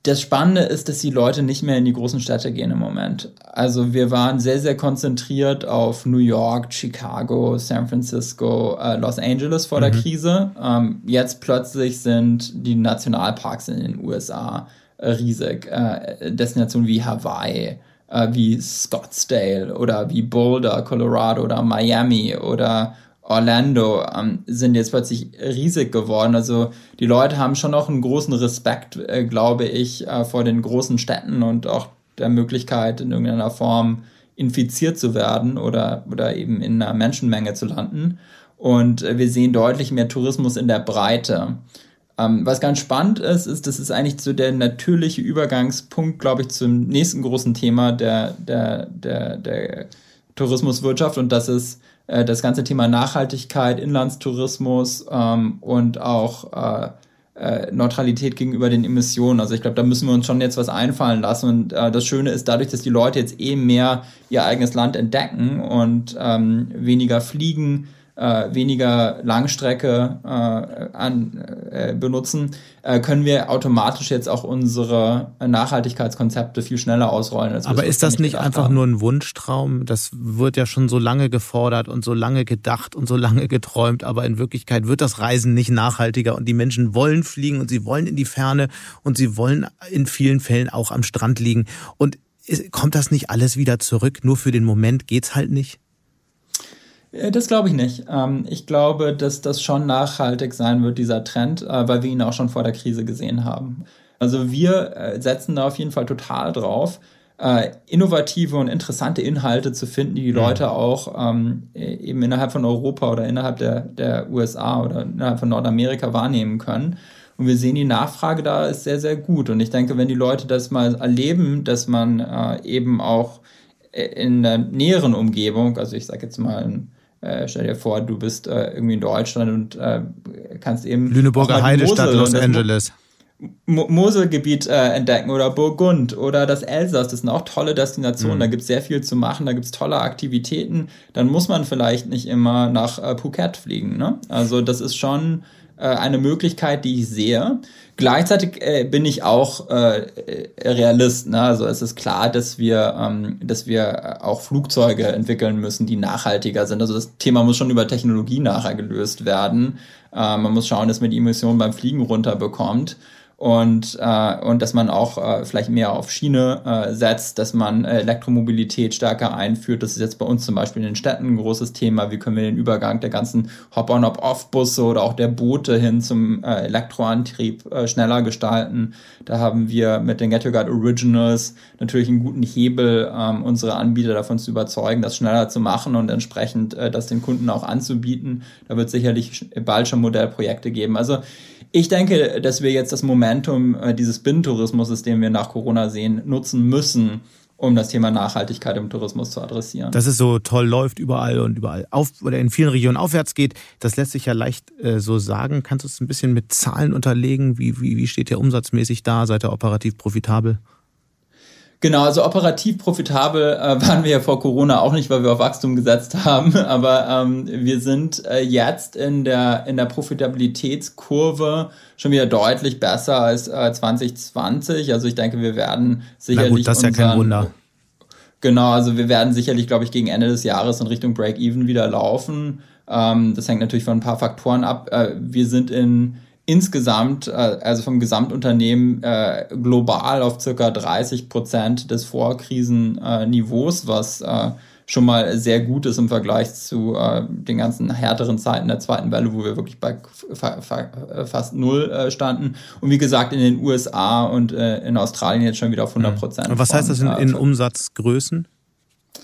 Das Spannende ist, dass die Leute nicht mehr in die großen Städte gehen im Moment. Also wir waren sehr, sehr konzentriert auf New York, Chicago, San Francisco, äh, Los Angeles vor mhm. der Krise. Ähm, jetzt plötzlich sind die Nationalparks in den USA äh, riesig. Äh, Destinationen wie Hawaii, äh, wie Scottsdale oder wie Boulder, Colorado oder Miami oder Orlando ähm, sind jetzt plötzlich riesig geworden. Also die Leute haben schon noch einen großen Respekt, äh, glaube ich, äh, vor den großen Städten und auch der Möglichkeit, in irgendeiner Form infiziert zu werden oder, oder eben in einer Menschenmenge zu landen. Und äh, wir sehen deutlich mehr Tourismus in der Breite. Ähm, was ganz spannend ist, ist, das ist eigentlich so der natürliche Übergangspunkt, glaube ich, zum nächsten großen Thema der, der, der, der Tourismuswirtschaft und das ist äh, das ganze Thema Nachhaltigkeit, Inlandstourismus ähm, und auch äh, äh, Neutralität gegenüber den Emissionen. Also ich glaube, da müssen wir uns schon jetzt was einfallen lassen. Und äh, das Schöne ist, dadurch, dass die Leute jetzt eh mehr ihr eigenes Land entdecken und ähm, weniger fliegen, äh, weniger Langstrecke äh, an, äh, benutzen, äh, können wir automatisch jetzt auch unsere Nachhaltigkeitskonzepte viel schneller ausrollen. Aber ist das nicht einfach haben. nur ein Wunschtraum? Das wird ja schon so lange gefordert und so lange gedacht und so lange geträumt, aber in Wirklichkeit wird das Reisen nicht nachhaltiger und die Menschen wollen fliegen und sie wollen in die Ferne und sie wollen in vielen Fällen auch am Strand liegen. Und kommt das nicht alles wieder zurück? Nur für den Moment geht's halt nicht? Äh, das glaube ich nicht. Ähm, ich glaube, dass das schon nachhaltig sein wird, dieser Trend, äh, weil wir ihn auch schon vor der Krise gesehen haben. Also wir äh, setzen da auf jeden Fall total drauf, innovative und interessante Inhalte zu finden, die die mhm. Leute auch ähm, eben innerhalb von Europa oder innerhalb der, der USA oder innerhalb von Nordamerika wahrnehmen können. Und wir sehen, die Nachfrage da ist sehr, sehr gut. Und ich denke, wenn die Leute das mal erleben, dass man eben auch in der näheren Umgebung, also ich sage jetzt mal in äh, stell dir vor, du bist äh, irgendwie in Deutschland und äh, kannst eben. Lüneburger Heidestadt, Los Angeles. Mo Moselgebiet äh, entdecken oder Burgund oder das Elsass. Das sind auch tolle Destinationen. Mhm. Da gibt es sehr viel zu machen, da gibt es tolle Aktivitäten. Dann muss man vielleicht nicht immer nach äh, Phuket fliegen. Ne? Also, das ist schon eine Möglichkeit, die ich sehe. Gleichzeitig äh, bin ich auch äh, Realist. Ne? Also es ist klar, dass wir, ähm, dass wir auch Flugzeuge entwickeln müssen, die nachhaltiger sind. Also das Thema muss schon über Technologie nachher gelöst werden. Äh, man muss schauen, dass man die Emissionen beim Fliegen runterbekommt und, äh, und dass man auch äh, vielleicht mehr auf Schiene äh, setzt, dass man äh, Elektromobilität stärker einführt. Das ist jetzt bei uns zum Beispiel in den Städten ein großes Thema. Wie können wir den Übergang der ganzen Hop-on, Hop-off-Busse oder auch der Boote hin zum äh, Elektroantrieb äh, schneller gestalten? Da haben wir mit den Get Your Guide Originals natürlich einen guten Hebel, ähm, unsere Anbieter davon zu überzeugen, das schneller zu machen und entsprechend äh, das den Kunden auch anzubieten. Da wird sicherlich bald schon Modellprojekte geben. Also ich denke, dass wir jetzt das Momentum äh, dieses Binnentourismus, den wir nach Corona sehen, nutzen müssen, um das Thema Nachhaltigkeit im Tourismus zu adressieren. Dass es so toll läuft überall und überall auf oder in vielen Regionen aufwärts geht, das lässt sich ja leicht äh, so sagen. Kannst du es ein bisschen mit Zahlen unterlegen? Wie, wie, wie steht der umsatzmäßig da? Seid ihr operativ profitabel? Genau, also operativ profitabel äh, waren wir ja vor Corona auch nicht, weil wir auf Wachstum gesetzt haben. Aber ähm, wir sind äh, jetzt in der, in der Profitabilitätskurve schon wieder deutlich besser als äh, 2020. Also ich denke, wir werden sicherlich. Na gut, das ist ja kein Wunder. Genau, also wir werden sicherlich, glaube ich, gegen Ende des Jahres in Richtung Break-Even wieder laufen. Ähm, das hängt natürlich von ein paar Faktoren ab. Äh, wir sind in insgesamt, äh, also vom Gesamtunternehmen äh, global auf circa 30 Prozent des Vorkrisenniveaus, was äh, schon mal sehr gut ist im Vergleich zu äh, den ganzen härteren Zeiten der zweiten Welle, wo wir wirklich bei fa fa fast null äh, standen. Und wie gesagt, in den USA und äh, in Australien jetzt schon wieder auf 100 Prozent. Und was heißt das in, in Umsatzgrößen?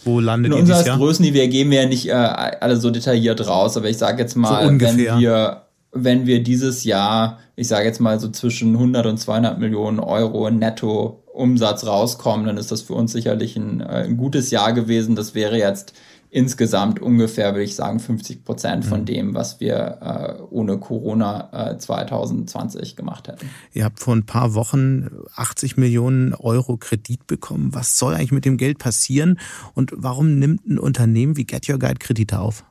Wo landet in ihr Umsatzgrößen, die wir geben wir ja nicht alle so detailliert raus, aber ich sage jetzt mal, so wenn wir wenn wir dieses Jahr, ich sage jetzt mal so zwischen 100 und 200 Millionen Euro netto Umsatz rauskommen, dann ist das für uns sicherlich ein, äh, ein gutes Jahr gewesen. Das wäre jetzt insgesamt ungefähr, würde ich sagen, 50 Prozent von mhm. dem, was wir äh, ohne Corona äh, 2020 gemacht hätten. Ihr habt vor ein paar Wochen 80 Millionen Euro Kredit bekommen. Was soll eigentlich mit dem Geld passieren und warum nimmt ein Unternehmen wie Get Your Guide Kredite auf?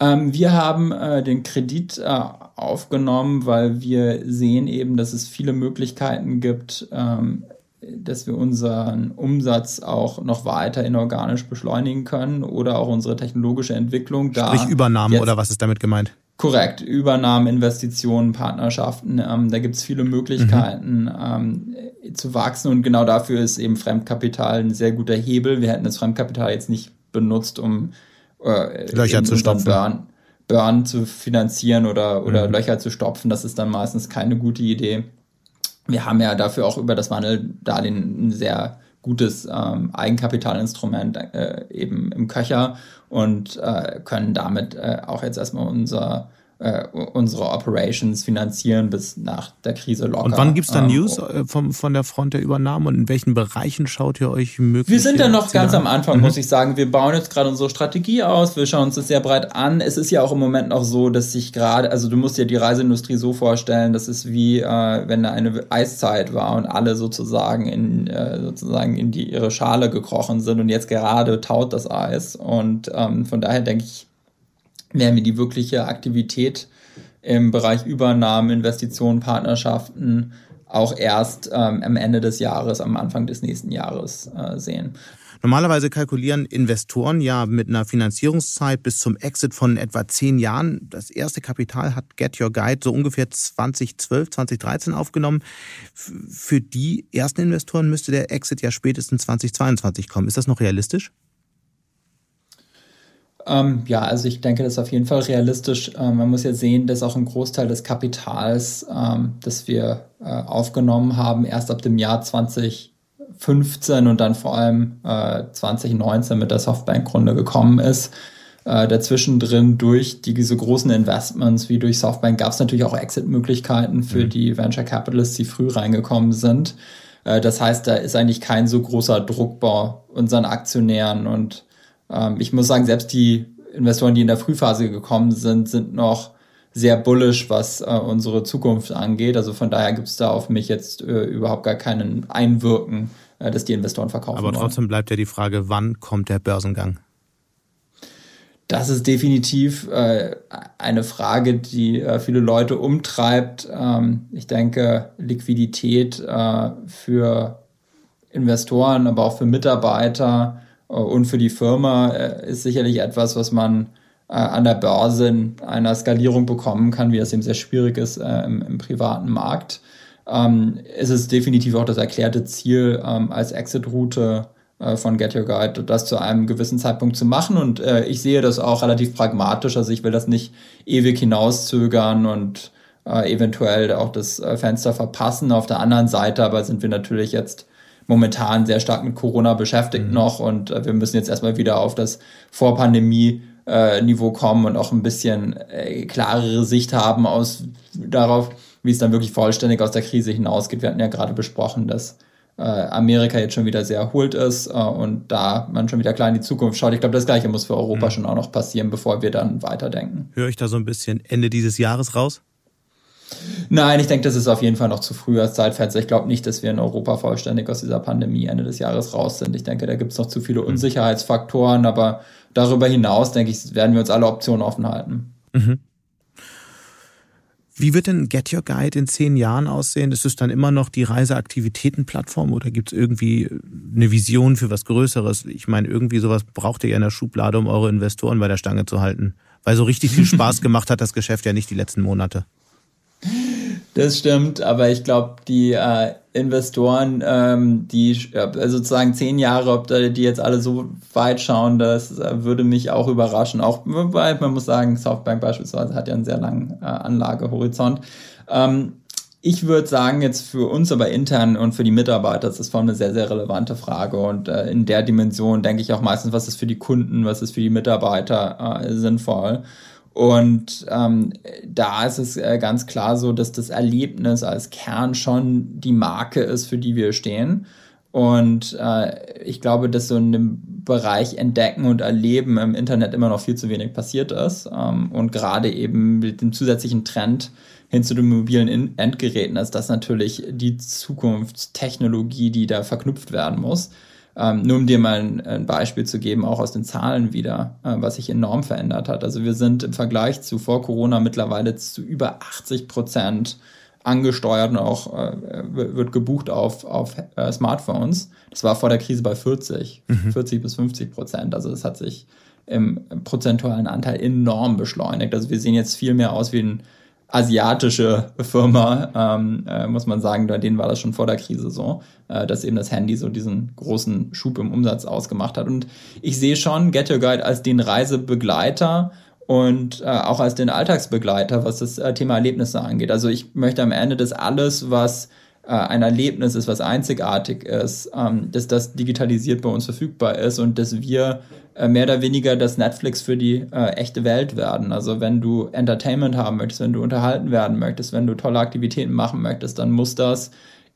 Ähm, wir haben äh, den Kredit äh, aufgenommen, weil wir sehen eben, dass es viele Möglichkeiten gibt, ähm, dass wir unseren Umsatz auch noch weiter inorganisch beschleunigen können oder auch unsere technologische Entwicklung. Sprich da Übernahme oder was ist damit gemeint? Korrekt, Übernahmen, Investitionen, Partnerschaften, ähm, da gibt es viele Möglichkeiten mhm. ähm, zu wachsen und genau dafür ist eben Fremdkapital ein sehr guter Hebel. Wir hätten das Fremdkapital jetzt nicht benutzt, um äh, Löcher zu stopfen. Burn, Burn zu finanzieren oder, oder mhm. Löcher zu stopfen. Das ist dann meistens keine gute Idee. Wir haben ja dafür auch über das Wandeldarlehen ein sehr gutes ähm, Eigenkapitalinstrument äh, eben im Köcher und äh, können damit äh, auch jetzt erstmal unser äh, unsere Operations finanzieren bis nach der Krise locker. Und wann gibt es da ähm, News äh, vom, von der Front der Übernahme und in welchen Bereichen schaut ihr euch möglich? Wir sind da noch ganz am Anfang, mhm. muss ich sagen. Wir bauen jetzt gerade unsere Strategie aus, wir schauen uns das sehr breit an. Es ist ja auch im Moment noch so, dass sich gerade, also du musst dir die Reiseindustrie so vorstellen, das ist wie äh, wenn da eine Eiszeit war und alle sozusagen in äh, sozusagen in die ihre Schale gekrochen sind und jetzt gerade taut das Eis. Und ähm, von daher denke ich, werden wir die wirkliche Aktivität im Bereich Übernahmen, Investitionen, Partnerschaften auch erst ähm, am Ende des Jahres, am Anfang des nächsten Jahres äh, sehen. Normalerweise kalkulieren Investoren ja mit einer Finanzierungszeit bis zum Exit von etwa zehn Jahren. Das erste Kapital hat Get Your Guide so ungefähr 2012, 2013 aufgenommen. Für die ersten Investoren müsste der Exit ja spätestens 2022 kommen. Ist das noch realistisch? Ähm, ja, also ich denke, das ist auf jeden Fall realistisch. Ähm, man muss ja sehen, dass auch ein Großteil des Kapitals, ähm, das wir äh, aufgenommen haben, erst ab dem Jahr 2015 und dann vor allem äh, 2019 mit der Softbank-Runde gekommen ist. Äh, dazwischen drin durch die, diese großen Investments wie durch Softbank gab es natürlich auch Exit-Möglichkeiten für mhm. die Venture Capitalists, die früh reingekommen sind. Äh, das heißt, da ist eigentlich kein so großer Druck bei unseren Aktionären und ähm, ich muss sagen, selbst die Investoren, die in der Frühphase gekommen sind, sind noch sehr bullish, was äh, unsere Zukunft angeht. Also von daher gibt es da auf mich jetzt äh, überhaupt gar keinen Einwirken, äh, dass die Investoren verkaufen. Aber trotzdem wollen. bleibt ja die Frage, wann kommt der Börsengang? Das ist definitiv äh, eine Frage, die äh, viele Leute umtreibt. Ähm, ich denke, Liquidität äh, für Investoren, aber auch für Mitarbeiter und für die Firma äh, ist sicherlich etwas, was man äh, an der Börse in einer Skalierung bekommen kann, wie das eben sehr schwierig ist im, im privaten Markt. Ähm, es ist definitiv auch das erklärte Ziel ähm, als Exit-Route von Get Your Guide, das zu einem gewissen Zeitpunkt zu machen. Und ich sehe das auch relativ pragmatisch. Also ich will das nicht ewig hinauszögern und eventuell auch das Fenster verpassen. Auf der anderen Seite aber sind wir natürlich jetzt momentan sehr stark mit Corona beschäftigt mhm. noch und äh, wir müssen jetzt erstmal wieder auf das Vorpandemie-Niveau äh, kommen und auch ein bisschen äh, klarere Sicht haben aus darauf, wie es dann wirklich vollständig aus der Krise hinausgeht. Wir hatten ja gerade besprochen, dass Amerika jetzt schon wieder sehr erholt ist und da man schon wieder klar in die Zukunft schaut. Ich glaube, das Gleiche muss für Europa mhm. schon auch noch passieren, bevor wir dann weiterdenken. Höre ich da so ein bisschen Ende dieses Jahres raus? Nein, ich denke, das ist auf jeden Fall noch zu früh als Zeitfenster. Ich glaube nicht, dass wir in Europa vollständig aus dieser Pandemie Ende des Jahres raus sind. Ich denke, da gibt es noch zu viele mhm. Unsicherheitsfaktoren, aber darüber hinaus, denke ich, werden wir uns alle Optionen offen halten. Mhm. Wie wird denn Get Your Guide in zehn Jahren aussehen? Ist es dann immer noch die Reiseaktivitätenplattform oder gibt es irgendwie eine Vision für was Größeres? Ich meine, irgendwie sowas braucht ihr ja in der Schublade, um eure Investoren bei der Stange zu halten. Weil so richtig viel Spaß gemacht hat das Geschäft ja nicht die letzten Monate. Das stimmt, aber ich glaube, die äh, Investoren, ähm, die äh, sozusagen zehn Jahre, ob die jetzt alle so weit schauen, das äh, würde mich auch überraschen. Auch weil man muss sagen, Softbank beispielsweise hat ja einen sehr langen äh, Anlagehorizont. Ähm, ich würde sagen, jetzt für uns aber intern und für die Mitarbeiter, das ist vor allem eine sehr, sehr relevante Frage. Und äh, in der Dimension denke ich auch meistens, was ist für die Kunden, was ist für die Mitarbeiter äh, sinnvoll. Und ähm, da ist es äh, ganz klar so, dass das Erlebnis als Kern schon die Marke ist, für die wir stehen. Und äh, ich glaube, dass so in dem Bereich Entdecken und Erleben im Internet immer noch viel zu wenig passiert ist. Ähm, und gerade eben mit dem zusätzlichen Trend hin zu den mobilen Endgeräten ist das natürlich die Zukunftstechnologie, die da verknüpft werden muss. Ähm, nur um dir mal ein, ein, Beispiel zu geben, auch aus den Zahlen wieder, äh, was sich enorm verändert hat. Also wir sind im Vergleich zu vor Corona mittlerweile zu über 80 Prozent angesteuert und auch äh, wird gebucht auf, auf äh, Smartphones. Das war vor der Krise bei 40, mhm. 40 bis 50 Prozent. Also das hat sich im prozentualen Anteil enorm beschleunigt. Also wir sehen jetzt viel mehr aus wie ein asiatische Firma, ähm, äh, muss man sagen, bei denen war das schon vor der Krise so, äh, dass eben das Handy so diesen großen Schub im Umsatz ausgemacht hat. Und ich sehe schon Get Your Guide als den Reisebegleiter und äh, auch als den Alltagsbegleiter, was das äh, Thema Erlebnisse angeht. Also ich möchte am Ende, dass alles, was ein Erlebnis ist, was einzigartig ist, ähm, dass das digitalisiert bei uns verfügbar ist und dass wir äh, mehr oder weniger das Netflix für die äh, echte Welt werden. Also wenn du Entertainment haben möchtest, wenn du unterhalten werden möchtest, wenn du tolle Aktivitäten machen möchtest, dann muss das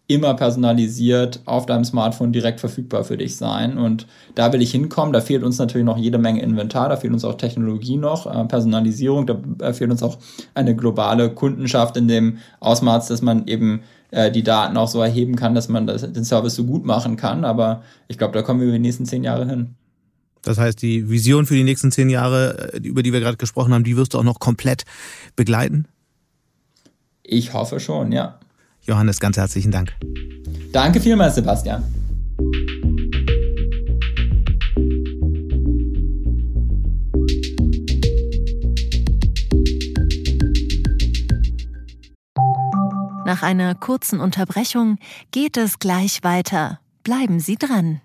immer personalisiert auf deinem Smartphone direkt verfügbar für dich sein. Und da will ich hinkommen. Da fehlt uns natürlich noch jede Menge Inventar, da fehlt uns auch Technologie noch, äh, Personalisierung, da fehlt uns auch eine globale Kundenschaft in dem Ausmaß, dass man eben äh, die Daten auch so erheben kann, dass man das, den Service so gut machen kann. Aber ich glaube, da kommen wir über die nächsten zehn Jahre hin. Das heißt, die Vision für die nächsten zehn Jahre, äh, über die wir gerade gesprochen haben, die wirst du auch noch komplett begleiten? Ich hoffe schon, ja. Johannes, ganz herzlichen Dank. Danke vielmals, Sebastian. Nach einer kurzen Unterbrechung geht es gleich weiter. Bleiben Sie dran.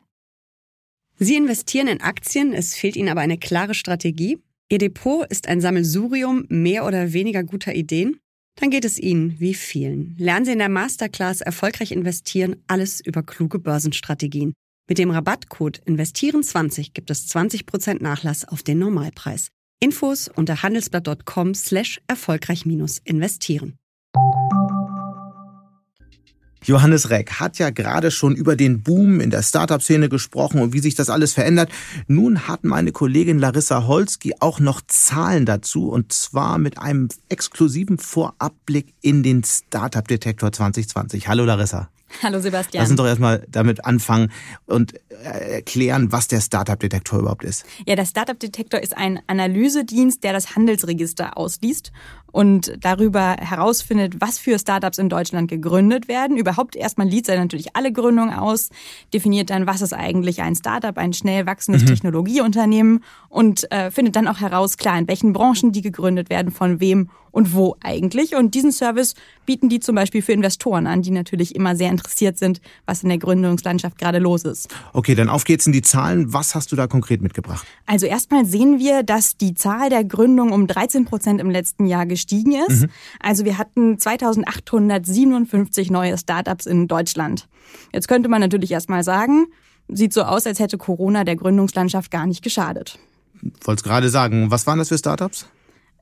Sie investieren in Aktien, es fehlt Ihnen aber eine klare Strategie. Ihr Depot ist ein Sammelsurium mehr oder weniger guter Ideen. Dann geht es Ihnen wie vielen. Lernen Sie in der Masterclass Erfolgreich investieren alles über kluge Börsenstrategien. Mit dem Rabattcode Investieren20 gibt es 20% Nachlass auf den Normalpreis. Infos unter handelsblatt.com slash erfolgreich-investieren. Johannes Reck hat ja gerade schon über den Boom in der Startup-Szene gesprochen und wie sich das alles verändert. Nun hat meine Kollegin Larissa Holski auch noch Zahlen dazu und zwar mit einem exklusiven Vorabblick in den Startup-Detektor 2020. Hallo Larissa. Hallo Sebastian. Lass uns doch erstmal damit anfangen und äh, erklären, was der Startup-Detektor überhaupt ist. Ja, der Startup-Detektor ist ein Analysedienst, der das Handelsregister ausliest und darüber herausfindet, was für Startups in Deutschland gegründet werden. Überhaupt erstmal liest er natürlich alle Gründungen aus, definiert dann, was ist eigentlich ein Startup, ein schnell wachsendes mhm. Technologieunternehmen und äh, findet dann auch heraus, klar, in welchen Branchen die gegründet werden, von wem und wo eigentlich. Und diesen Service bieten die zum Beispiel für Investoren an, die natürlich immer sehr interessiert sind, was in der Gründungslandschaft gerade los ist. Okay, dann auf geht's in die Zahlen. Was hast du da konkret mitgebracht? Also erstmal sehen wir, dass die Zahl der Gründungen um 13 Prozent im letzten Jahr gestiegen ist. Mhm. Also wir hatten 2857 neue Startups in Deutschland. Jetzt könnte man natürlich erstmal sagen, sieht so aus, als hätte Corona der Gründungslandschaft gar nicht geschadet. Wollte es gerade sagen. Was waren das für Startups?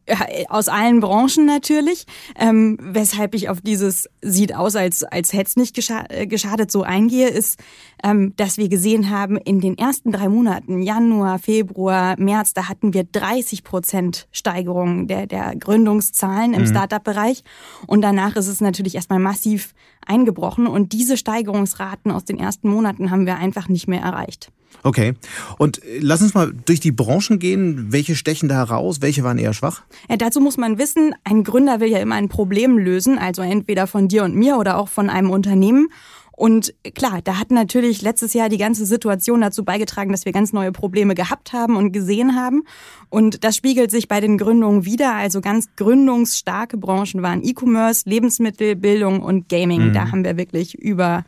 Ja, aus allen Branchen natürlich. Ähm, weshalb ich auf dieses sieht aus, als, als hätte es nicht gescha äh, geschadet so eingehe, ist, ähm, dass wir gesehen haben, in den ersten drei Monaten, Januar, Februar, März, da hatten wir 30 Prozent Steigerung der, der Gründungszahlen im mhm. Startup-Bereich. Und danach ist es natürlich erstmal massiv eingebrochen. Und diese Steigerungsraten aus den ersten Monaten haben wir einfach nicht mehr erreicht. Okay. Und äh, lass uns mal durch die Branchen gehen. Welche stechen da heraus? Welche waren eher schwach? Ja, dazu muss man wissen, ein Gründer will ja immer ein Problem lösen, also entweder von dir und mir oder auch von einem Unternehmen. Und klar, da hat natürlich letztes Jahr die ganze Situation dazu beigetragen, dass wir ganz neue Probleme gehabt haben und gesehen haben. Und das spiegelt sich bei den Gründungen wieder. Also ganz gründungsstarke Branchen waren E-Commerce, Lebensmittel, Bildung und Gaming. Mhm. Da haben wir wirklich über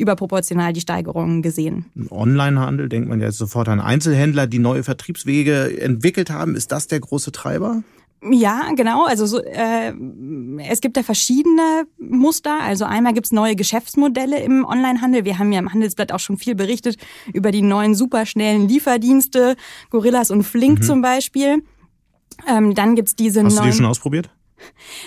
überproportional die Steigerungen gesehen. Onlinehandel, denkt man jetzt sofort an Einzelhändler, die neue Vertriebswege entwickelt haben. Ist das der große Treiber? Ja, genau. Also so, äh, es gibt da verschiedene Muster. Also einmal gibt's neue Geschäftsmodelle im Onlinehandel. Wir haben ja im Handelsblatt auch schon viel berichtet über die neuen superschnellen Lieferdienste, Gorillas und Flink mhm. zum Beispiel. Ähm, dann gibt's diese Hast neuen... du die schon ausprobiert?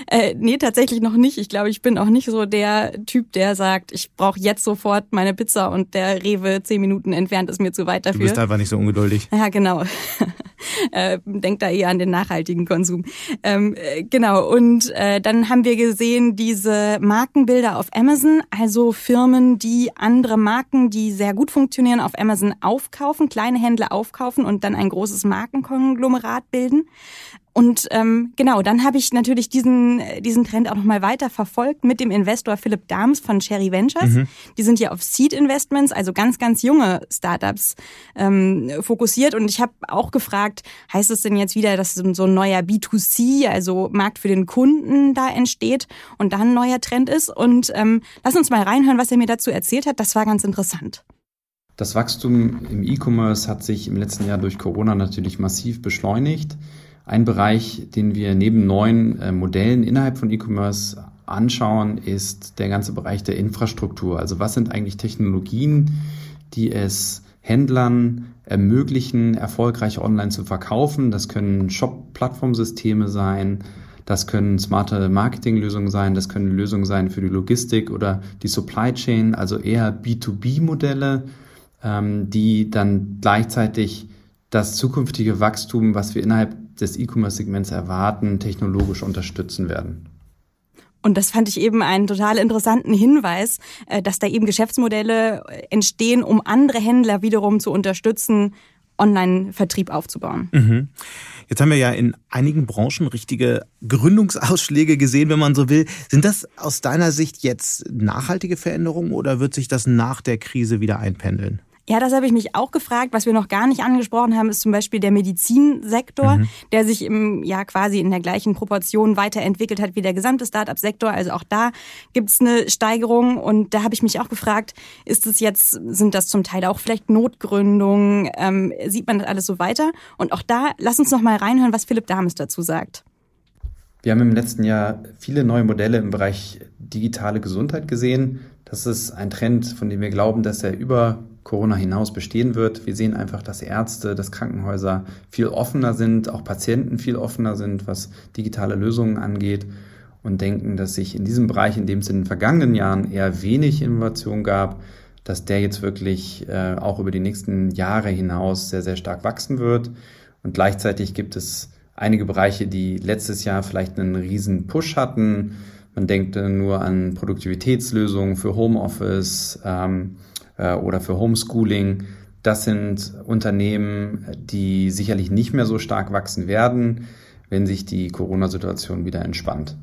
Äh, nee, tatsächlich noch nicht. Ich glaube, ich bin auch nicht so der Typ, der sagt, ich brauche jetzt sofort meine Pizza und der Rewe zehn Minuten entfernt ist mir zu weit dafür. Du bist einfach nicht so ungeduldig. Ja, genau. äh, denk da eher an den nachhaltigen Konsum. Ähm, äh, genau. Und äh, dann haben wir gesehen diese Markenbilder auf Amazon, also Firmen, die andere Marken, die sehr gut funktionieren, auf Amazon aufkaufen, kleine Händler aufkaufen und dann ein großes Markenkonglomerat bilden. Und ähm, genau, dann habe ich natürlich diesen, diesen Trend auch nochmal weiter verfolgt mit dem Investor Philipp Dahms von Cherry Ventures. Mhm. Die sind ja auf Seed Investments, also ganz, ganz junge Startups ähm, fokussiert. Und ich habe auch gefragt, heißt es denn jetzt wieder, dass so ein neuer B2C, also Markt für den Kunden da entsteht und dann ein neuer Trend ist? Und ähm, lass uns mal reinhören, was er mir dazu erzählt hat. Das war ganz interessant. Das Wachstum im E-Commerce hat sich im letzten Jahr durch Corona natürlich massiv beschleunigt. Ein Bereich, den wir neben neuen äh, Modellen innerhalb von E-Commerce anschauen, ist der ganze Bereich der Infrastruktur. Also was sind eigentlich Technologien, die es Händlern ermöglichen, erfolgreich online zu verkaufen. Das können Shop-Plattformsysteme sein, das können smarte Marketinglösungen sein, das können Lösungen sein für die Logistik oder die Supply Chain, also eher B2B-Modelle, ähm, die dann gleichzeitig das zukünftige Wachstum, was wir innerhalb des E-Commerce-Segments erwarten, technologisch unterstützen werden. Und das fand ich eben einen total interessanten Hinweis, äh, dass da eben Geschäftsmodelle entstehen, um andere Händler wiederum zu unterstützen, Online-Vertrieb aufzubauen. Mhm. Jetzt haben wir ja in einigen Branchen richtige Gründungsausschläge gesehen, wenn man so will. Sind das aus deiner Sicht jetzt nachhaltige Veränderungen oder wird sich das nach der Krise wieder einpendeln? Ja, das habe ich mich auch gefragt. Was wir noch gar nicht angesprochen haben, ist zum Beispiel der Medizinsektor, mhm. der sich im, ja quasi in der gleichen Proportion weiterentwickelt hat wie der gesamte Start-up-Sektor. Also auch da gibt es eine Steigerung. Und da habe ich mich auch gefragt, ist es jetzt, sind das zum Teil auch vielleicht Notgründungen? Ähm, sieht man das alles so weiter? Und auch da, lass uns noch mal reinhören, was Philipp Dames dazu sagt. Wir haben im letzten Jahr viele neue Modelle im Bereich digitale Gesundheit gesehen. Das ist ein Trend, von dem wir glauben, dass er über Corona hinaus bestehen wird. Wir sehen einfach, dass Ärzte, dass Krankenhäuser viel offener sind, auch Patienten viel offener sind, was digitale Lösungen angeht und denken, dass sich in diesem Bereich, in dem es in den vergangenen Jahren eher wenig Innovation gab, dass der jetzt wirklich äh, auch über die nächsten Jahre hinaus sehr, sehr stark wachsen wird. Und gleichzeitig gibt es einige Bereiche, die letztes Jahr vielleicht einen riesen Push hatten. Man denkt nur an Produktivitätslösungen für Homeoffice, ähm, äh, oder für Homeschooling. Das sind Unternehmen, die sicherlich nicht mehr so stark wachsen werden, wenn sich die Corona-Situation wieder entspannt.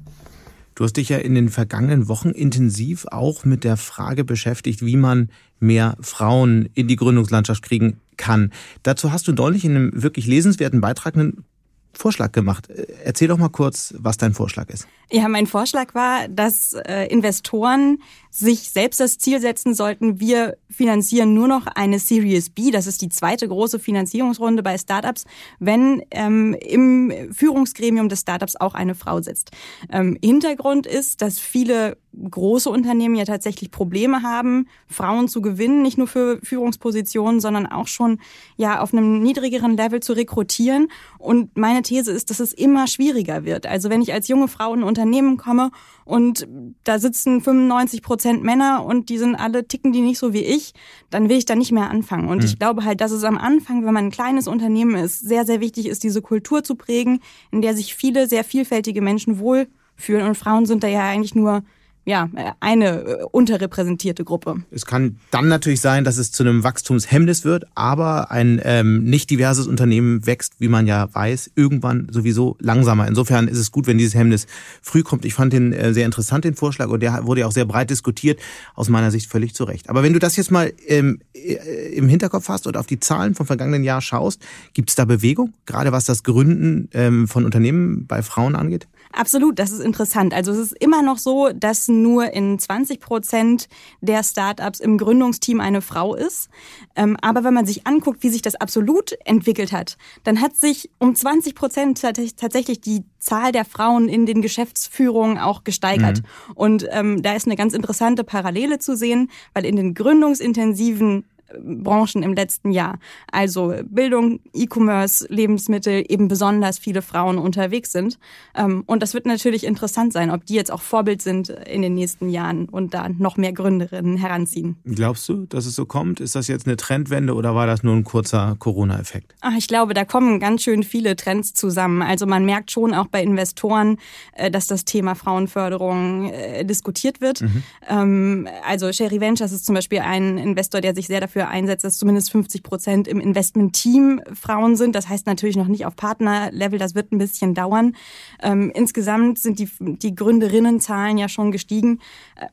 Du hast dich ja in den vergangenen Wochen intensiv auch mit der Frage beschäftigt, wie man mehr Frauen in die Gründungslandschaft kriegen kann. Dazu hast du neulich in einem wirklich lesenswerten Beitrag einen Vorschlag gemacht. Erzähl doch mal kurz, was dein Vorschlag ist. Ja, mein Vorschlag war, dass äh, Investoren sich selbst das Ziel setzen sollten, wir finanzieren nur noch eine Series B, das ist die zweite große Finanzierungsrunde bei Startups, wenn ähm, im Führungsgremium des Startups auch eine Frau sitzt. Ähm, Hintergrund ist, dass viele große Unternehmen ja tatsächlich Probleme haben, Frauen zu gewinnen, nicht nur für Führungspositionen, sondern auch schon ja auf einem niedrigeren Level zu rekrutieren. Und meine These ist, dass es immer schwieriger wird. Also wenn ich als junge Frau in ein Unternehmen komme und da sitzen 95 Prozent Männer und die sind alle ticken die nicht so wie ich, dann will ich da nicht mehr anfangen. Und mhm. ich glaube halt, dass es am Anfang, wenn man ein kleines Unternehmen ist, sehr, sehr wichtig ist, diese Kultur zu prägen, in der sich viele sehr vielfältige Menschen wohlfühlen. Und Frauen sind da ja eigentlich nur ja, eine äh, unterrepräsentierte Gruppe. Es kann dann natürlich sein, dass es zu einem Wachstumshemmnis wird, aber ein ähm, nicht diverses Unternehmen wächst, wie man ja weiß, irgendwann sowieso langsamer. Insofern ist es gut, wenn dieses Hemmnis früh kommt. Ich fand den äh, sehr interessant, den Vorschlag, und der wurde ja auch sehr breit diskutiert, aus meiner Sicht völlig zu Recht. Aber wenn du das jetzt mal ähm, äh, im Hinterkopf hast und auf die Zahlen vom vergangenen Jahr schaust, gibt es da Bewegung, gerade was das Gründen ähm, von Unternehmen bei Frauen angeht? Absolut, das ist interessant. Also es ist immer noch so, dass nur in 20 Prozent der Startups im Gründungsteam eine Frau ist. Ähm, aber wenn man sich anguckt, wie sich das absolut entwickelt hat, dann hat sich um 20 Prozent tatsächlich die Zahl der Frauen in den Geschäftsführungen auch gesteigert. Mhm. Und ähm, da ist eine ganz interessante Parallele zu sehen, weil in den gründungsintensiven Branchen im letzten Jahr. Also Bildung, E-Commerce, Lebensmittel, eben besonders viele Frauen unterwegs sind. Ähm, und das wird natürlich interessant sein, ob die jetzt auch Vorbild sind in den nächsten Jahren und da noch mehr Gründerinnen heranziehen. Glaubst du, dass es so kommt? Ist das jetzt eine Trendwende oder war das nur ein kurzer Corona-Effekt? Ich glaube, da kommen ganz schön viele Trends zusammen. Also man merkt schon auch bei Investoren, äh, dass das Thema Frauenförderung äh, diskutiert wird. Mhm. Ähm, also Sherry Ventures ist zum Beispiel ein Investor, der sich sehr dafür dafür einsetzt, dass zumindest 50 Prozent im Investment-Team Frauen sind. Das heißt natürlich noch nicht auf Partnerlevel, das wird ein bisschen dauern. Ähm, insgesamt sind die, die Gründerinnenzahlen ja schon gestiegen äh,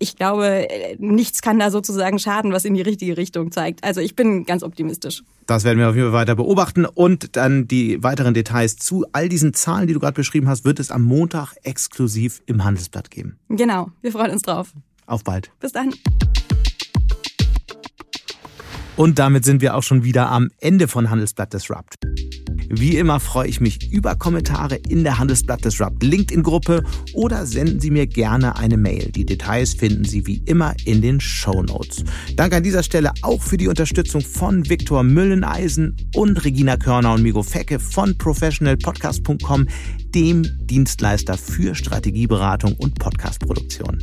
ich glaube, nichts kann da sozusagen schaden, was in die richtige Richtung zeigt. Also ich bin ganz optimistisch. Das werden wir auf jeden Fall weiter beobachten. Und dann die weiteren Details zu all diesen Zahlen, die du gerade beschrieben hast, wird es am Montag exklusiv im Handelsblatt geben. Genau, wir freuen uns drauf. Auf bald. Bis dann. Und damit sind wir auch schon wieder am Ende von Handelsblatt Disrupt. Wie immer freue ich mich über Kommentare in der Handelsblatt Disrupt LinkedIn-Gruppe oder senden Sie mir gerne eine Mail. Die Details finden Sie wie immer in den Show Notes. Danke an dieser Stelle auch für die Unterstützung von Viktor Mülleneisen und Regina Körner und Migo Fecke von professionalpodcast.com, dem Dienstleister für Strategieberatung und Podcastproduktion.